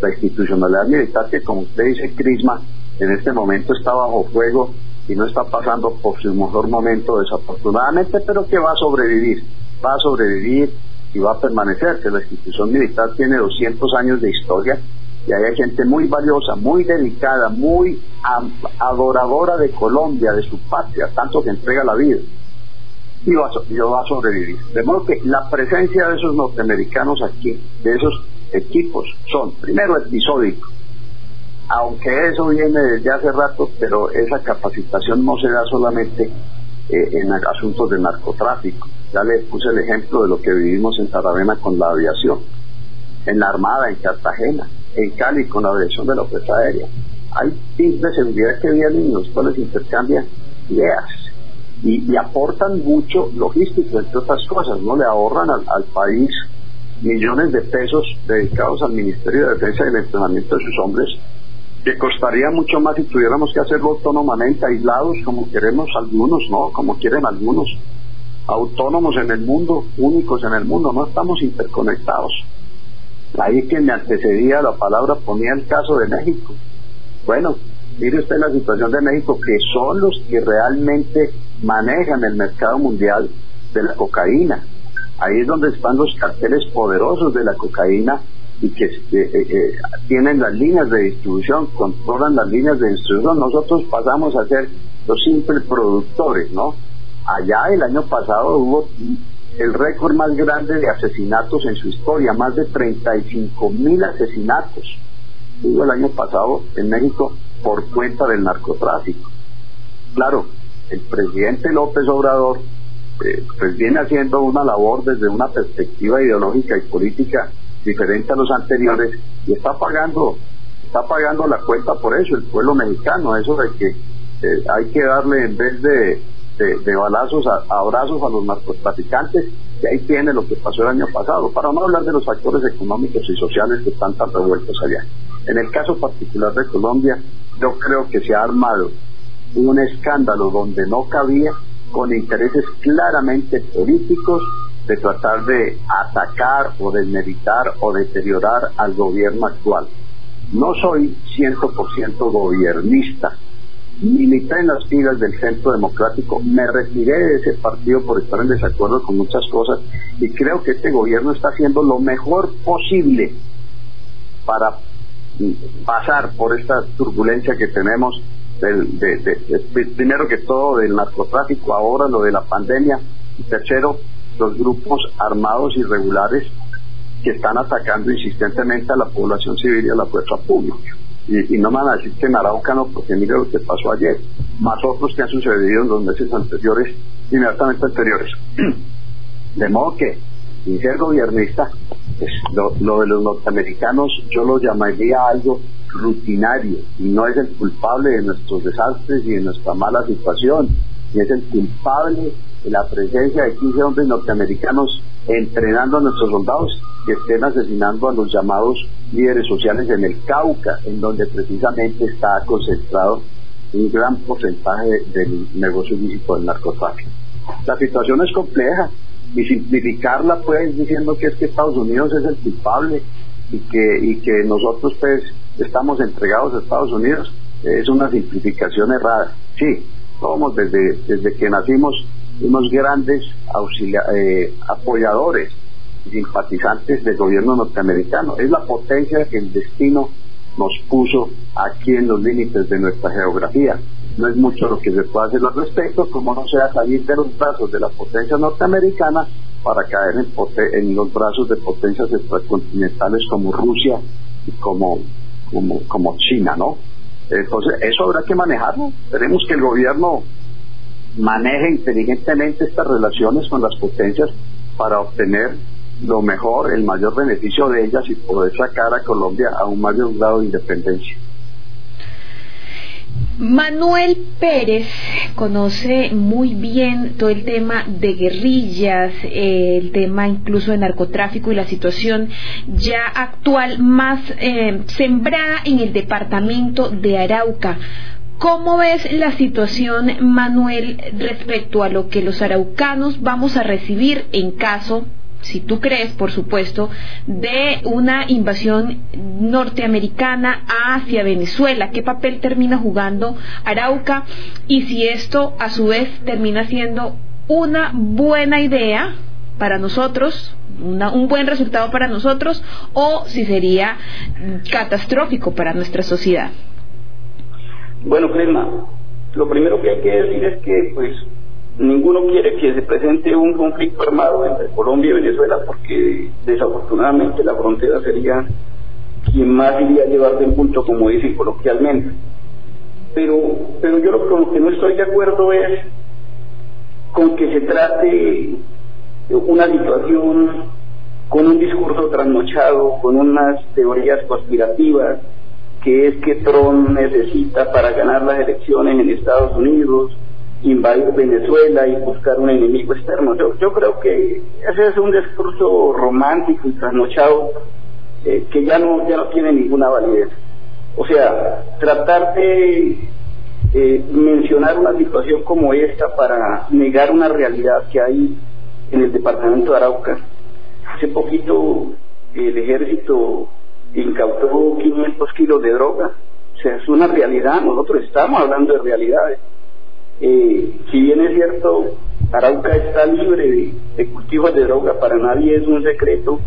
S4: la institucionalidad militar que, como usted dice, Crisma, en este momento está bajo fuego y no está pasando por su mejor momento desafortunadamente, pero que va a sobrevivir, va a sobrevivir y va a permanecer, que la institución militar tiene 200 años de historia y hay gente muy valiosa, muy dedicada, muy adoradora de Colombia, de su patria, tanto que entrega la vida y va, va a sobrevivir. De modo que la presencia de esos norteamericanos aquí, de esos equipos, son primero episódicos, aunque eso viene desde hace rato, pero esa capacitación no se da solamente eh, en asuntos de narcotráfico. Ya les puse el ejemplo de lo que vivimos en Taravena con la aviación, en la Armada, en Cartagena, en Cali con la aviación de la fuerza aérea. Hay teams de seguridad que vienen y los cuales intercambian ideas y, aportan mucho logístico, entre otras cosas, ¿no? Le ahorran al país millones de pesos dedicados al Ministerio de Defensa y el entrenamiento de sus hombres que costaría mucho más si tuviéramos que hacerlo autónomamente, aislados como queremos algunos, ¿no? Como quieren algunos, autónomos en el mundo, únicos en el mundo, no estamos interconectados. Ahí que me antecedía la palabra ponía el caso de México. Bueno, mire usted la situación de México, que son los que realmente manejan el mercado mundial de la cocaína. Ahí es donde están los carteles poderosos de la cocaína y que eh, eh, eh, tienen las líneas de distribución, controlan las líneas de distribución. Nosotros pasamos a ser los simples productores, ¿no? Allá el año pasado hubo el récord más grande de asesinatos en su historia, más de 35 mil asesinatos. Hubo el año pasado en México por cuenta del narcotráfico. Claro, el presidente López Obrador pues viene haciendo una labor desde una perspectiva ideológica y política diferente a los anteriores y está pagando está pagando la cuenta por eso el pueblo mexicano eso de que eh, hay que darle en vez de, de, balazos a, abrazos a los narcotraficantes y ahí tiene lo que pasó el año pasado para no hablar de los factores económicos y sociales que están tan revueltos allá en el caso particular de Colombia yo creo que se ha armado un escándalo donde no cabía con intereses claramente políticos de tratar de atacar o desmeritar o deteriorar al gobierno actual. No soy 100% gobernista, milité en las filas del Centro Democrático, me retiré de ese partido por estar en desacuerdo con muchas cosas y creo que este gobierno está haciendo lo mejor posible para pasar por esta turbulencia que tenemos, primero que todo del narcotráfico, ahora lo de la pandemia, y tercero, los grupos armados irregulares que están atacando insistentemente a la población civil y a la fuerza pública. Y, no me van a decir que en Arauca no, porque mire lo que pasó ayer, más otros que han sucedido en los meses anteriores, inmediatamente anteriores. de modo que, sin ser gobernista, pues, lo, lo, de los norteamericanos yo lo llamaría algo rutinario y no es el culpable de nuestros desastres y de nuestra mala situación, y es el culpable la presencia de 15 hombres norteamericanos entrenando a nuestros soldados que estén asesinando a los llamados líderes sociales en el Cauca, en donde precisamente está concentrado un gran porcentaje del negocio ilícito del narcotráfico. La situación es compleja y simplificarla pues diciendo que es que Estados Unidos es el culpable y que, y que nosotros pues estamos entregados a Estados Unidos es una simplificación errada. Sí, somos desde, desde que nacimos unos grandes eh, apoyadores y simpatizantes del gobierno norteamericano. Es la potencia que el destino nos puso aquí en los límites de nuestra geografía. No es mucho lo que se puede hacer al respecto, como no sea salir de los brazos de la potencia norteamericana para caer en, en los brazos de potencias extracontinentales como Rusia y como, como, como China, ¿no? Entonces, eso habrá que manejarlo. Tenemos que el gobierno maneje inteligentemente estas relaciones con las potencias para obtener lo mejor, el mayor beneficio de ellas y poder sacar a Colombia a un mayor grado de independencia.
S1: Manuel Pérez conoce muy bien todo el tema de guerrillas, el tema incluso de narcotráfico y la situación ya actual más eh, sembrada en el departamento de Arauca. ¿Cómo ves la situación, Manuel, respecto a lo que los araucanos vamos a recibir en caso si tú crees, por supuesto, de una invasión norteamericana hacia Venezuela, qué papel termina jugando Arauca y si esto a su vez termina siendo una buena idea para nosotros, un buen resultado para nosotros, o si sería catastrófico para nuestra sociedad.
S5: Bueno, Cresma, lo primero que hay que decir es que, pues, ninguno quiere que se presente un conflicto armado entre Colombia y Venezuela porque desafortunadamente la frontera sería quien más iría a llevar del punto, como dicen coloquialmente. Pero, pero yo lo, con lo que no estoy de acuerdo es con que se trate una situación con un discurso trasnochado, con unas teorías conspirativas, que es que Trump necesita para ganar las elecciones en Estados Unidos, invadir Venezuela y buscar un enemigo externo. Yo, creo que ese es un discurso romántico y trasnochado eh, que ya no, ya no tiene ninguna validez. O sea, tratar de eh, mencionar una situación como esta para negar una realidad que hay en el departamento de Arauca. Hace poquito el ejército incautó 500 kilos de droga. O sea, es una realidad, nosotros estamos hablando de realidades. Eh, si bien es cierto, Arauca está libre de, cultivos de droga, para nadie es un secreto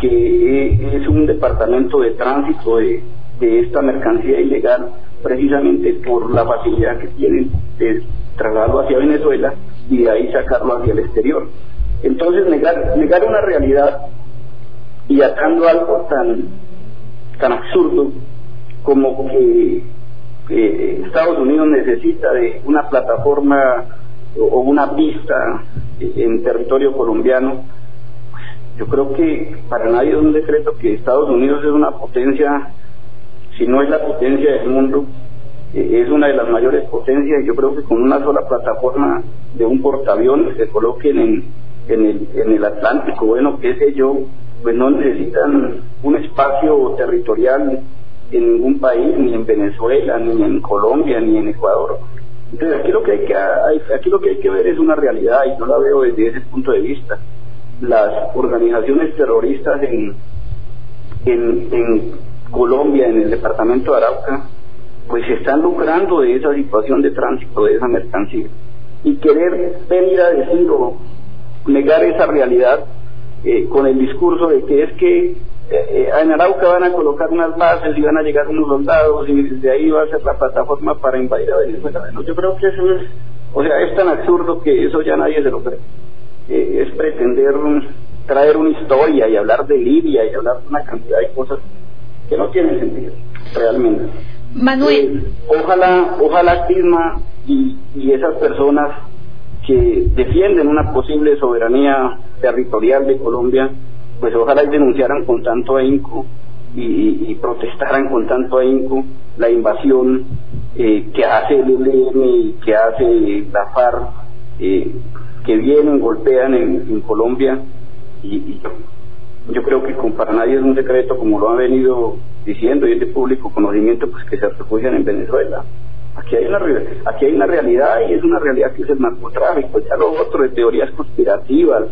S5: que es un departamento de tránsito de, esta mercancía ilegal, precisamente por la facilidad que tienen de trasladarlo hacia Venezuela y de ahí sacarlo hacia el exterior. Entonces, negar, negar una realidad y atando algo tan, tan absurdo como que Estados Unidos necesita de una plataforma o una pista en territorio colombiano, yo creo que para nadie es un decreto que Estados Unidos es una potencia, si no es la potencia del mundo, eh, es una de las mayores potencias. Y yo creo que con una sola plataforma de un portaaviones se coloquen en, en, el, en el Atlántico, bueno, qué sé yo, pues no necesitan un espacio territorial en ningún país, ni en Venezuela, ni en Colombia, ni en Ecuador. Entonces aquí lo que hay que aquí lo que hay que ver es una realidad y yo la veo desde ese punto de vista. Las organizaciones terroristas en, en, Colombia, en el departamento de Arauca, pues se están lucrando de esa situación de tránsito de esa mercancía. Y querer venir a decir o negar esa realidad eh, con el discurso de que es que eh, en Arauca van a colocar unas bases y van a llegar unos soldados y desde ahí va a ser la plataforma para invadir a Venezuela. yo creo que eso es, o sea, es tan absurdo que eso ya nadie se lo cree. Eh, es pretender traer una historia y hablar de Libia y hablar de una cantidad de cosas que no tienen sentido, realmente.
S1: Manuel.
S5: Eh, ojalá, ojalá Crisma y, y esas personas que defienden una posible soberanía territorial de Colombia pues ojalá denunciaran con tanto ahínco y, protestaran con tanto ahínco la invasión eh, que hace el ELN y que hace la FARC, eh, que vienen, golpean en, Colombia y, yo, creo que con, para nadie es un secreto, como lo han venido diciendo y es de público conocimiento, pues que se refugian en Venezuela. Aquí hay una aquí hay una realidad y es una realidad que es el narcotráfico, ya lo otro de teorías conspirativas,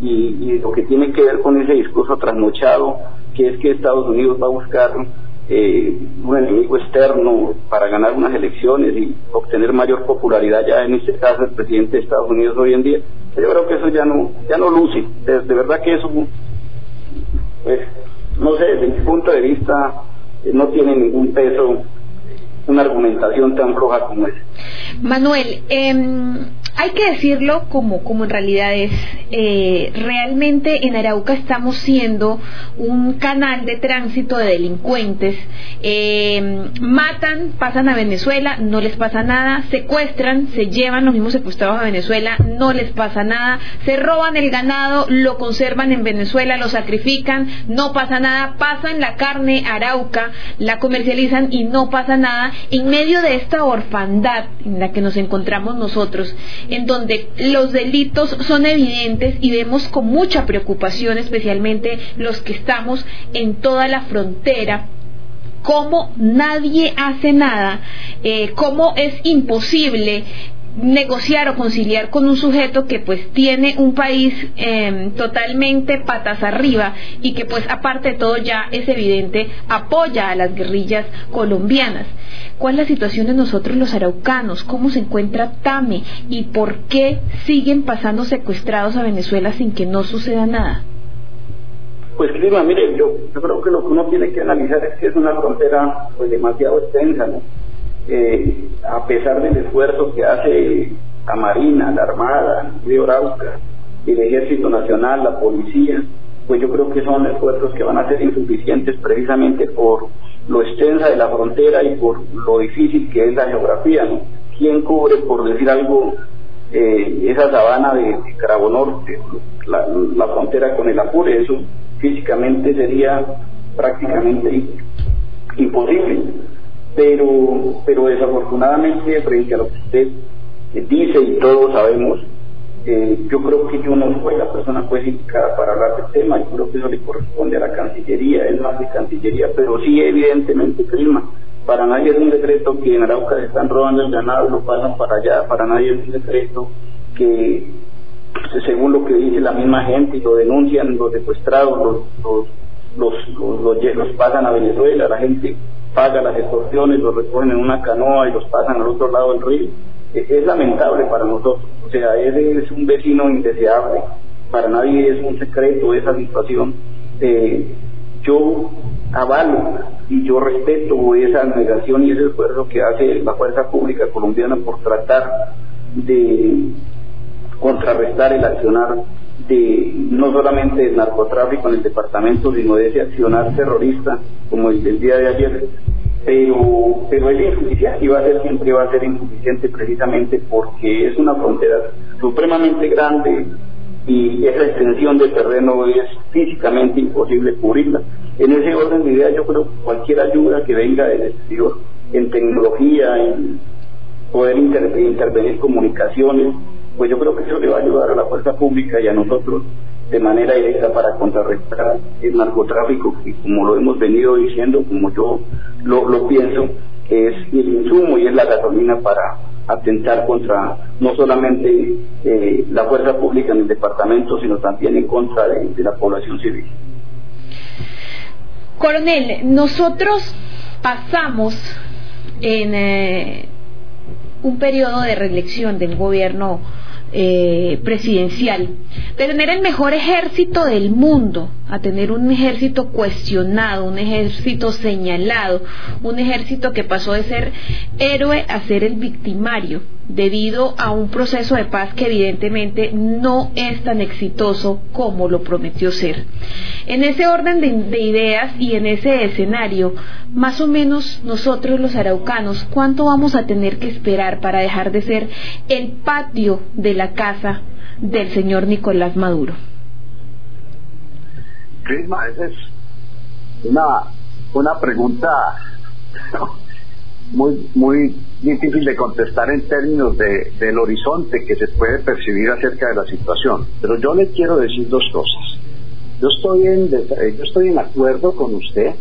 S5: y, lo que tiene que ver con ese discurso trasnochado, que es que Estados Unidos va a buscar eh, un enemigo externo para ganar unas elecciones y obtener mayor popularidad ya en este caso el presidente de Estados Unidos hoy en día. Yo creo que eso ya no ya no luce. De, verdad que eso pues no sé desde mi punto de vista eh, no tiene ningún peso una argumentación tan floja como esa.
S1: Manuel eh, hay que decirlo como, como en realidad es. Eh, realmente en Arauca estamos siendo un canal de tránsito de delincuentes. Eh, matan, pasan a Venezuela, no les pasa nada. Secuestran, se llevan los mismos secuestrados a Venezuela, no les pasa nada. Se roban el ganado, lo conservan en Venezuela, lo sacrifican, no pasa nada. Pasan la carne Arauca, la comercializan y no pasa nada. En medio de esta orfandad en la que nos encontramos nosotros, en donde los delitos son evidentes y vemos con mucha preocupación, especialmente los que estamos en toda la frontera, cómo nadie hace nada, eh, cómo es imposible negociar o conciliar con un sujeto que pues tiene un país em, totalmente patas arriba y que pues aparte de todo ya es evidente apoya a las guerrillas colombianas. ¿Cuál es la situación de nosotros los araucanos? ¿Cómo se encuentra Tame? ¿Y por qué siguen pasando secuestrados a Venezuela sin que no suceda nada?
S5: Pues Clima, mire, yo, yo creo que lo que uno tiene que analizar es que es una frontera pues demasiado extensa, ¿no? Eh, a pesar del esfuerzo que hace la Marina, la Armada, Río Arauca, el Ejército Nacional, la Policía, pues yo creo que son esfuerzos que van a ser insuficientes precisamente por lo extensa de la frontera y por lo difícil que es la geografía, ¿no? ¿Quién cubre, por decir algo, eh, esa sabana de, Carabobo Norte, la, la, frontera con el Apure? Eso físicamente sería prácticamente imposible pero, pero desafortunadamente frente a lo que usted dice y todos sabemos, eh, yo creo que yo no soy la persona pues indicada para hablar del tema, yo creo que eso le corresponde a la Cancillería, es más de Cancillería, pero sí evidentemente clima. Para nadie es un decreto que en Arauca se están robando el ganado, lo pasan para allá, para nadie es un decreto que según lo que dice la misma gente y lo denuncian los secuestrados, los, los, los, los, los pasan a Venezuela, la gente paga las extorsiones, los recogen en una canoa y los pasan al otro lado del río. Es, lamentable para nosotros, o sea, él es un vecino indeseable, para nadie es un secreto esa situación. Eh, yo avalo y yo respeto esa negación y ese esfuerzo que hace la fuerza pública colombiana por tratar de contrarrestar el accionar de no solamente del narcotráfico en el departamento, sino de ese accionar terrorista como el del día de ayer. Pero, pero es insuficiente y va a ser siempre va a ser insuficiente precisamente porque es una frontera supremamente grande y esa extensión de terreno es físicamente imposible cubrirla. En ese orden de ideas yo creo que cualquier ayuda que venga del exterior en tecnología, en poder intervenir comunicaciones, pues yo creo que eso le va a ayudar a la fuerza pública y a nosotros de manera directa para contrarrestar el narcotráfico y como lo hemos venido diciendo, como yo lo, pienso, es el insumo y es la gasolina para atentar contra no solamente eh, la fuerza pública en el departamento, sino también en contra de, la población civil.
S1: Coronel, nosotros pasamos en eh, un periodo de reelección del gobierno eh, presidencial, de tener el mejor ejército del mundo, a tener un ejército cuestionado, un ejército señalado, un ejército que pasó de ser héroe a ser el victimario, debido a un proceso de paz que evidentemente no es tan exitoso como lo prometió ser. En ese orden de, ideas y en ese escenario, más o menos nosotros los araucanos, ¿cuánto vamos a tener que esperar para dejar de ser el patio de la casa del señor Nicolás Maduro?
S4: Crisma, esa es una, una pregunta muy, muy difícil de contestar en términos de, del horizonte que se puede percibir acerca de la situación. Pero yo le quiero decir dos cosas. Yo estoy en, yo estoy en acuerdo con usted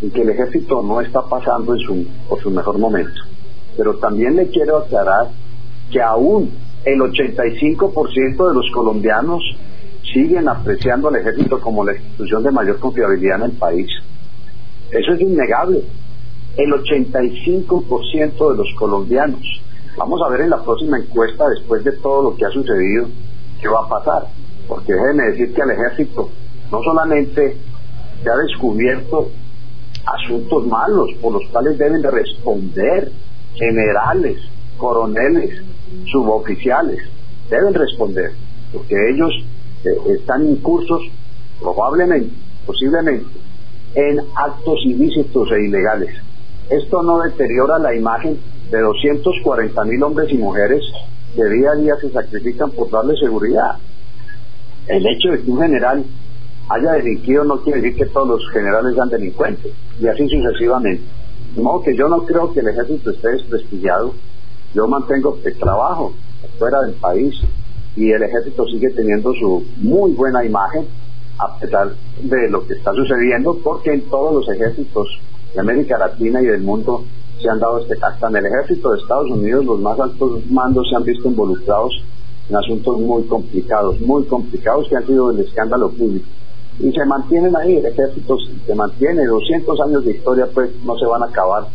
S4: en que el ejército no está pasando en su, por su mejor momento. Pero también le quiero aclarar que aún el 85% de los colombianos siguen apreciando al ejército como la institución de mayor confiabilidad en el país. Eso es innegable el 85% de los colombianos. Vamos a ver en la próxima encuesta, después de todo lo que ha sucedido, qué va a pasar. Porque déjenme decir que al ejército no solamente se ha descubierto asuntos malos por los cuales deben de responder generales, coroneles, suboficiales, deben responder, porque ellos eh, están incursos probablemente, posiblemente, en actos ilícitos e ilegales esto no deteriora la imagen de 240 mil hombres y mujeres que día a día se sacrifican por darle seguridad. El hecho de que un general haya delinquido no quiere decir que todos los generales sean delincuentes, y así sucesivamente. De modo que yo no creo que el ejército esté desprestigiado. Yo mantengo el trabajo fuera del país y el ejército sigue teniendo su muy buena imagen a pesar de lo que está sucediendo, porque en todos los ejércitos de América Latina y del mundo se han dado este hasta en el ejército de Estados Unidos los más altos mandos se han visto involucrados en asuntos muy complicados, muy complicados que han sido el escándalo público. Y se mantienen ahí, el ejército se mantiene, 200 años de historia pues no se van a acabar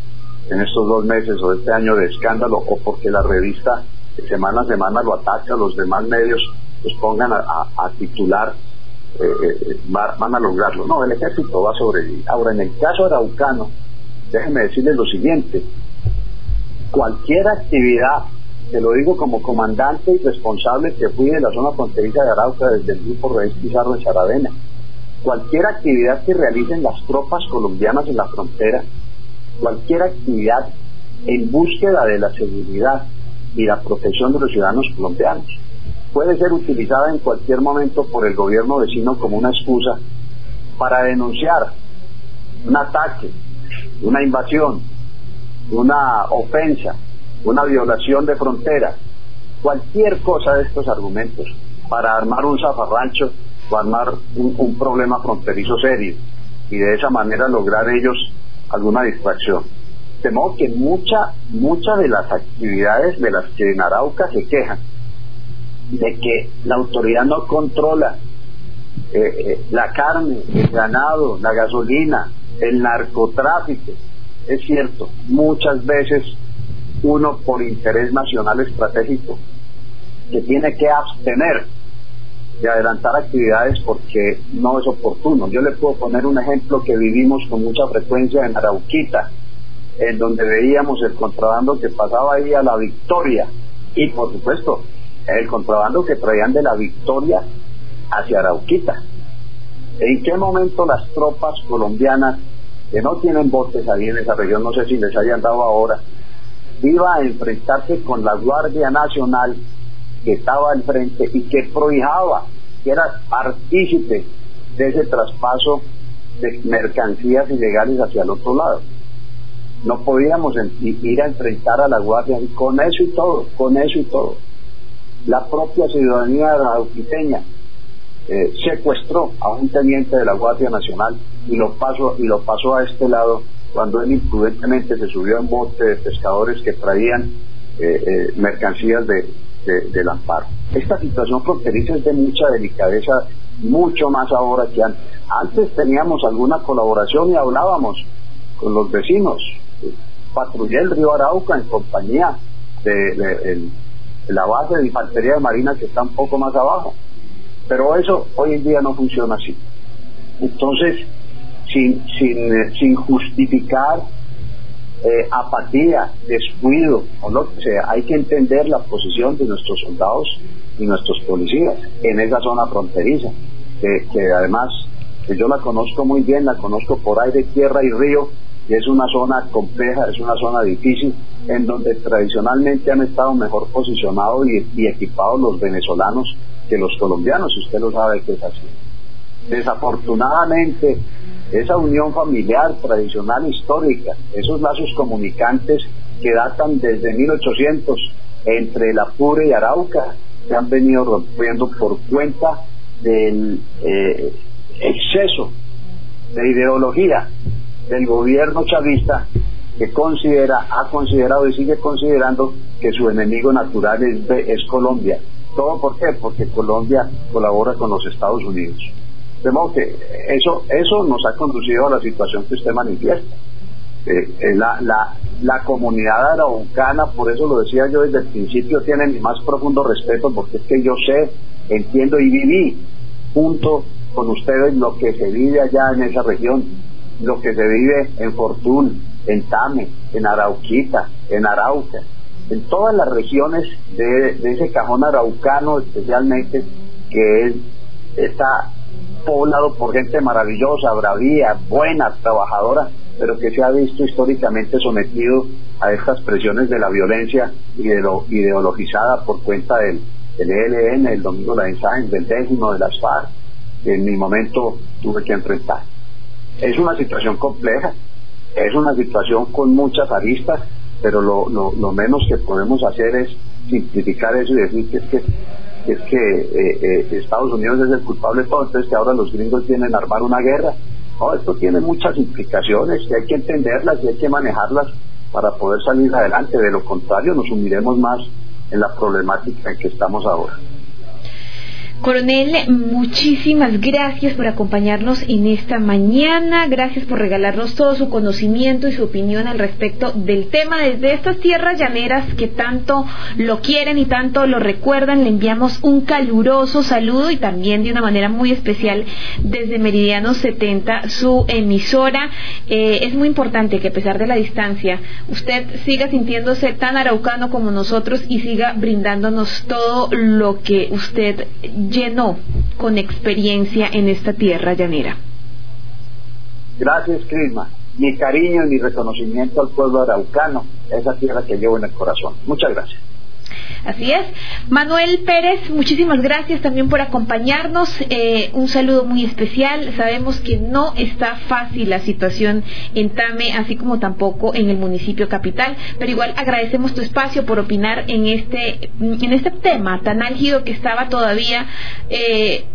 S4: en estos dos meses o este año de escándalo o porque la revista semana a semana lo ataca, los demás medios pues pongan a, titular, eh, eh, van a lograrlo. No, el ejército va a sobrevivir. Ahora, en el caso araucano, déjenme decirles lo siguiente, cualquier actividad, te lo digo como comandante y responsable que fui de la zona fronteriza de Arauca desde el grupo Reyes Pizarro de Charadena, cualquier actividad que realicen las tropas colombianas en la frontera, cualquier actividad en búsqueda de la seguridad y la protección de los ciudadanos colombianos. Puede ser utilizada en cualquier momento por el gobierno vecino como una excusa para denunciar un ataque, una invasión, una ofensa, una violación de frontera, cualquier cosa de estos argumentos para armar un zafarrancho o armar un, problema fronterizo serio y de esa manera lograr ellos alguna distracción. De modo que mucha, muchas de las actividades de las que en Arauca se quejan, de que la autoridad no controla eh, eh, la carne, el ganado, la gasolina, el narcotráfico. Es cierto, muchas veces uno por interés nacional estratégico que tiene que abstener de adelantar actividades porque no es oportuno. Yo le puedo poner un ejemplo que vivimos con mucha frecuencia en Arauquita, en donde veíamos el contrabando que pasaba ahí a la Victoria y por supuesto el contrabando que traían de la Victoria hacia Arauquita. ¿En qué momento las tropas colombianas que no tienen botes ahí en esa región, no sé si les hayan dado ahora, iba a enfrentarse con la Guardia Nacional que estaba al frente y que prohijaba, que era partícipe de ese traspaso de mercancías ilegales hacia el otro lado. No podíamos ir a enfrentar a la Guardia con eso y todo, con eso y todo. La propia ciudadanía arauquiteña eh, secuestró a un teniente de la Guardia Nacional y lo pasó y lo pasó a este lado cuando él imprudentemente se subió a un bote de pescadores que traían eh, eh, mercancías de, del amparo. Esta situación fronteriza es de mucha delicadeza, mucho más ahora que antes. Antes teníamos alguna colaboración y hablábamos con los vecinos. Patrullé el río Arauca en compañía de, la base de infantería de marina que está un poco más abajo. Pero eso hoy en día no funciona así. Entonces, sin, sin, eh, sin justificar eh, apatía, descuido o lo que sea. Hay que entender la posición de nuestros soldados y nuestros policías en esa zona fronteriza, que, además que yo la conozco muy bien, la conozco por aire, tierra y río, y es una zona compleja, es una zona difícil, en donde tradicionalmente han estado mejor posicionados y, equipados los venezolanos que los colombianos, usted lo sabe que es así. Desafortunadamente, esa unión familiar tradicional histórica, esos lazos comunicantes que datan desde 1800 entre el Apure y Arauca, se han venido rompiendo por cuenta del eh, exceso de ideología del gobierno chavista que considera, ha considerado y sigue considerando que su enemigo natural es Colombia. ¿Todo por qué? Porque Colombia colabora con los Estados Unidos. De modo que eso, eso nos ha conducido a la situación que usted manifiesta. Eh, eh, la, la, la comunidad araucana, por eso lo decía yo desde el principio, tiene mi más profundo respeto porque es que yo sé, entiendo y viví junto con ustedes lo que se vive allá en esa región, lo que se vive en Fortún, en Tame, en Arauquita, en Arauca, en todas las regiones de, de ese cajón araucano especialmente, que es esta poblado por gente maravillosa, bravía, buena, trabajadora, pero que se ha visto históricamente sometido a estas presiones de la violencia ideologizada por cuenta del, ELN, el Domingo de la del décimo de las FARC, que en mi momento tuve que enfrentar. Es una situación compleja, es una situación con muchas aristas, pero lo, lo menos que podemos hacer es simplificar eso y decir que es que es que eh, eh, Estados Unidos es el culpable de todo, entonces que ahora los gringos vienen a armar una guerra. No, esto tiene muchas implicaciones y hay que entenderlas y hay que manejarlas para poder salir adelante. De lo contrario, nos sumiremos más en la problemática en que estamos ahora.
S1: Coronel, muchísimas gracias por acompañarnos en esta mañana, gracias por regalarnos todo su conocimiento y su opinión al respecto del tema desde estas tierras llaneras que tanto lo quieren y tanto lo recuerdan. Le enviamos un caluroso saludo y también de una manera muy especial desde Meridiano 70, su emisora. Eh, es muy importante que a pesar de la distancia usted siga sintiéndose tan araucano como nosotros y siga brindándonos todo lo que usted llenó con experiencia en esta tierra llanera.
S4: Gracias, Crisma. Mi cariño y mi reconocimiento al pueblo araucano, esa tierra que llevo en el corazón. Muchas gracias.
S1: Así es. Manuel Pérez, muchísimas gracias también por acompañarnos. Eh, un saludo muy especial. Sabemos que no está fácil la situación en Tame, así como tampoco en el municipio capital, pero igual agradecemos tu espacio por opinar en este, en este tema tan álgido que estaba todavía. Eh,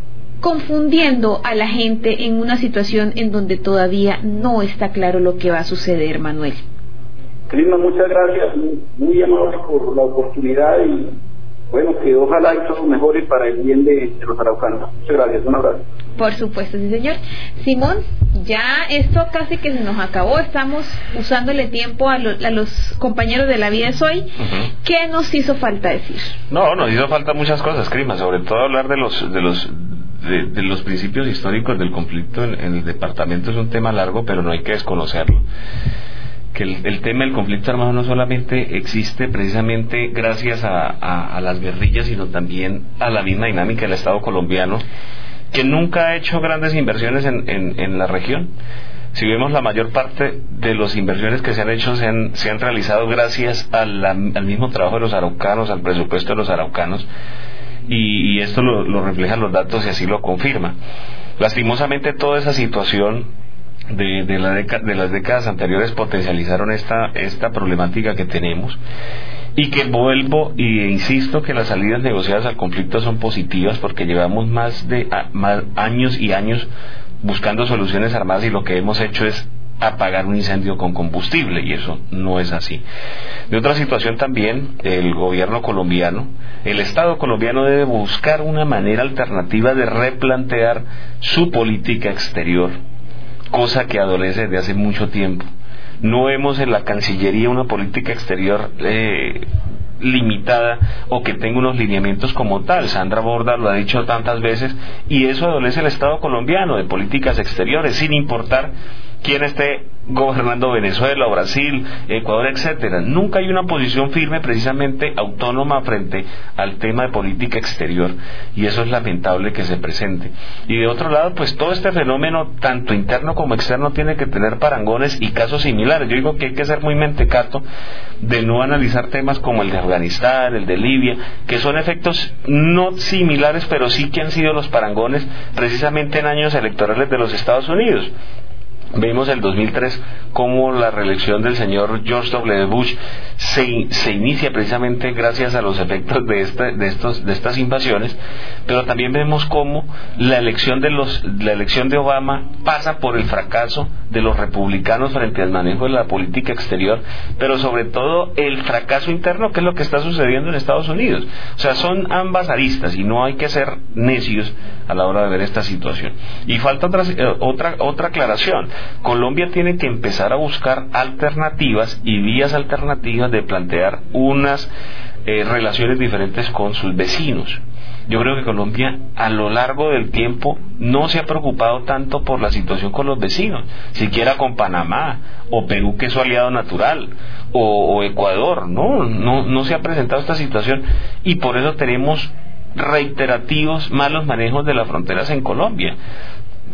S1: confundiendo a la gente en una situación en donde todavía no está claro lo que va a suceder, Manuel.
S5: Clima, muchas gracias, muy amable por la oportunidad y bueno, que ojalá todo mejore para el bien de, los araucanos. Muchas gracias, un abrazo.
S1: Por supuesto, sí, señor. Simón, ya esto casi que se nos acabó. Estamos usándole tiempo a, los compañeros de la vida de hoy. ¿Qué nos hizo falta decir?
S3: No, nos hizo falta muchas cosas, Clima, sobre todo hablar de los, de los de, los principios históricos del conflicto en, el departamento es un tema largo, pero no hay que desconocerlo que el, tema del conflicto armado no solamente existe precisamente gracias a, las guerrillas, sino también a la misma dinámica del Estado colombiano, que nunca ha hecho grandes inversiones en, en, la región. Si vemos la mayor parte de las inversiones que se han hecho se han, se han realizado gracias al mismo trabajo de los araucanos, al presupuesto de los araucanos, y, esto lo, lo reflejan los datos y así lo confirma. Lastimosamente toda esa situación de, de, la de las décadas anteriores potencializaron esta, esta problemática que tenemos y que vuelvo e insisto que las salidas negociadas al conflicto son positivas porque llevamos más de más años y años buscando soluciones armadas y lo que hemos hecho es apagar un incendio con combustible y eso no es así. De otra situación también, el gobierno colombiano, el Estado colombiano debe buscar una manera alternativa de replantear su política exterior cosa que adolece desde hace mucho tiempo. No vemos en la Cancillería una política exterior eh, limitada o que tenga unos lineamientos como tal. Sandra Borda lo ha dicho tantas veces y eso adolece el Estado colombiano de políticas exteriores, sin importar quién esté gobernando Venezuela Brasil, Ecuador, etcétera. Nunca hay una posición firme precisamente autónoma frente al tema de política exterior y eso es lamentable que se presente. Y de otro lado, pues todo este fenómeno, tanto interno como externo, tiene que tener parangones y casos similares. Yo digo que hay que ser muy mentecato de no analizar temas como el de Afganistán, el de Libia, que son efectos no similares, pero sí que han sido los parangones precisamente en años electorales de los Estados Unidos. Vimos el 2003 cómo la reelección del señor George W. Bush se, se inicia precisamente gracias a los efectos de, este, de, estos, de estas invasiones, pero también vemos cómo la elección, de los, la elección de Obama pasa por el fracaso de los republicanos frente al manejo de la política exterior, pero sobre todo el fracaso interno, que es lo que está sucediendo en Estados Unidos. O sea, son ambas aristas y no hay que ser necios a la hora de ver esta situación. Y falta otra, eh, otra, otra aclaración. Colombia tiene que empezar a buscar alternativas y vías alternativas de plantear unas eh, relaciones diferentes con sus vecinos. Yo creo que Colombia a lo largo del tiempo no se ha preocupado tanto por la situación con los vecinos, siquiera con Panamá o Perú que es su aliado natural o, o Ecuador, no, no, no se ha presentado esta situación y por eso tenemos reiterativos malos manejos de las fronteras en Colombia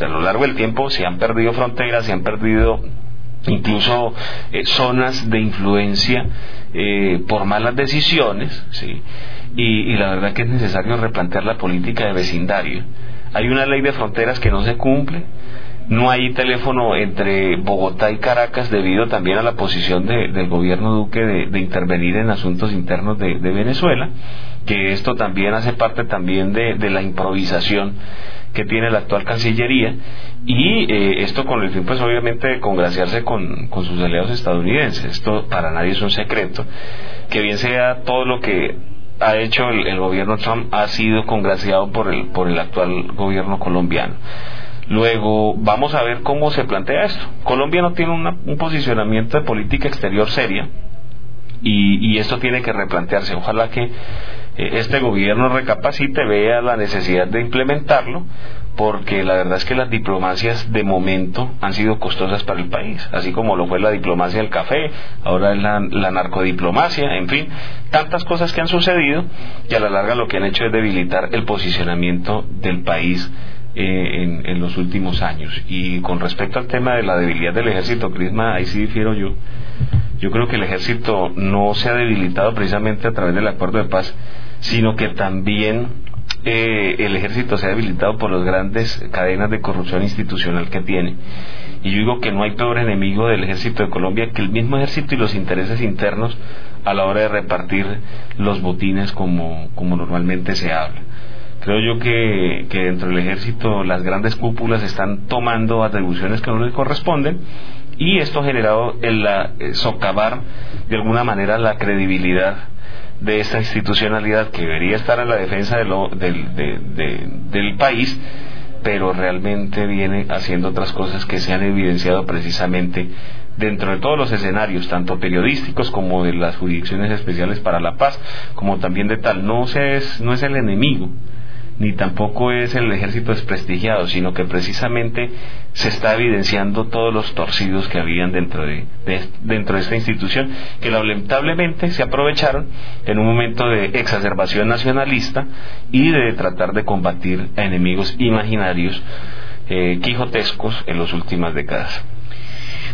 S3: a lo largo del tiempo se han perdido fronteras, se han perdido incluso eh, zonas de influencia eh, por malas decisiones, ¿sí? Y, la verdad que es necesario replantear la política de vecindario. Hay una ley de fronteras que no se cumple, no hay teléfono entre Bogotá y Caracas debido también a la posición del gobierno Duque de, intervenir en asuntos internos de, Venezuela, que esto también hace parte también de, la improvisación que tiene la actual Cancillería y eh, esto con el fin pues obviamente de congraciarse con, con sus aliados estadounidenses. Esto para nadie es un secreto. Que bien sea todo lo que ha hecho el, gobierno Trump ha sido congraciado por el, por el actual gobierno colombiano. Luego, vamos a ver cómo se plantea esto. Colombia no tiene un posicionamiento de política exterior seria y, y, esto tiene que replantearse. Ojalá que eh, este gobierno recapacite, vea la necesidad de implementarlo, porque la verdad es que las diplomacias de momento han sido costosas para el país, así como lo fue la diplomacia del café, ahora es la, narcodiplomacia, en fin, tantas cosas que han sucedido y a la larga lo que han hecho es debilitar el posicionamiento del país eh, en, los últimos años. Y con respecto al tema de la debilidad del ejército, Crisma, ahí sí difiero yo. Yo creo que el ejército no se ha debilitado precisamente a través del acuerdo de paz, sino que también eh, el ejército se ha debilitado por las grandes cadenas de corrupción institucional que tiene. Y yo digo que no hay peor enemigo del ejército de Colombia que el mismo ejército y los intereses internos a la hora de repartir los botines como, como normalmente se habla. Creo yo que, que dentro del ejército las grandes cúpulas están tomando atribuciones que no les corresponden y esto ha generado el, el socavar de alguna manera la credibilidad de esta institucionalidad que debería estar en la defensa de lo, del, del país, pero realmente viene haciendo otras cosas que se han evidenciado precisamente dentro de todos los escenarios, tanto periodísticos como de las jurisdicciones especiales para la paz, como también de tal. No, se es, no es el enemigo, ni tampoco es el ejército desprestigiado, sino que precisamente se está evidenciando todos los torcidos que habían dentro de, dentro de esta institución, que lamentablemente se aprovecharon en un momento de exacerbación nacionalista y de tratar de combatir a enemigos imaginarios eh, quijotescos en las últimas décadas.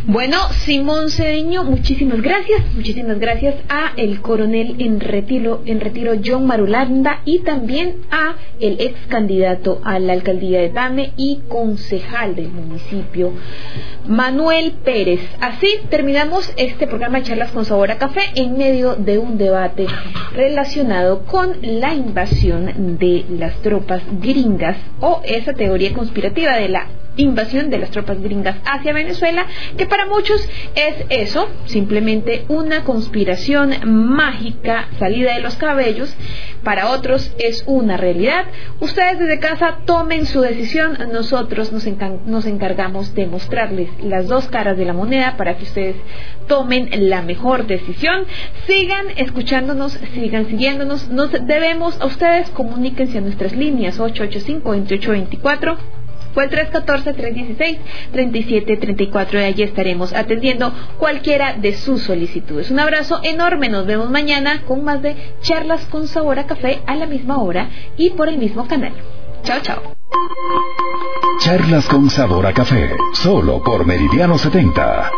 S1: Bueno, Simón Cedeño, muchísimas gracias, muchísimas gracias a el coronel en retiro, en retiro John Marulanda y también a el ex candidato a la alcaldía de Tame y concejal del municipio, Manuel Pérez. Así terminamos este programa de charlas con sabor a café en medio de un debate relacionado con la invasión de las tropas gringas o esa teoría conspirativa de la invasión de las tropas gringas hacia Venezuela, que para muchos es eso, simplemente una conspiración mágica salida de los cabellos, para otros es una realidad. Ustedes desde casa tomen su decisión, nosotros nos, nos encargamos de mostrarles las dos caras de la moneda para que ustedes tomen la mejor decisión. Sigan escuchándonos, sigan siguiéndonos, nos debemos a ustedes, comuníquense a nuestras líneas 885 2824 fue el 314-316-3734 y allí estaremos atendiendo cualquiera de sus solicitudes. Un abrazo enorme, nos vemos mañana con más de charlas con sabor a café a la misma hora y por el mismo canal. Chao, chao.
S2: Charlas con sabor a café, solo por Meridiano 70.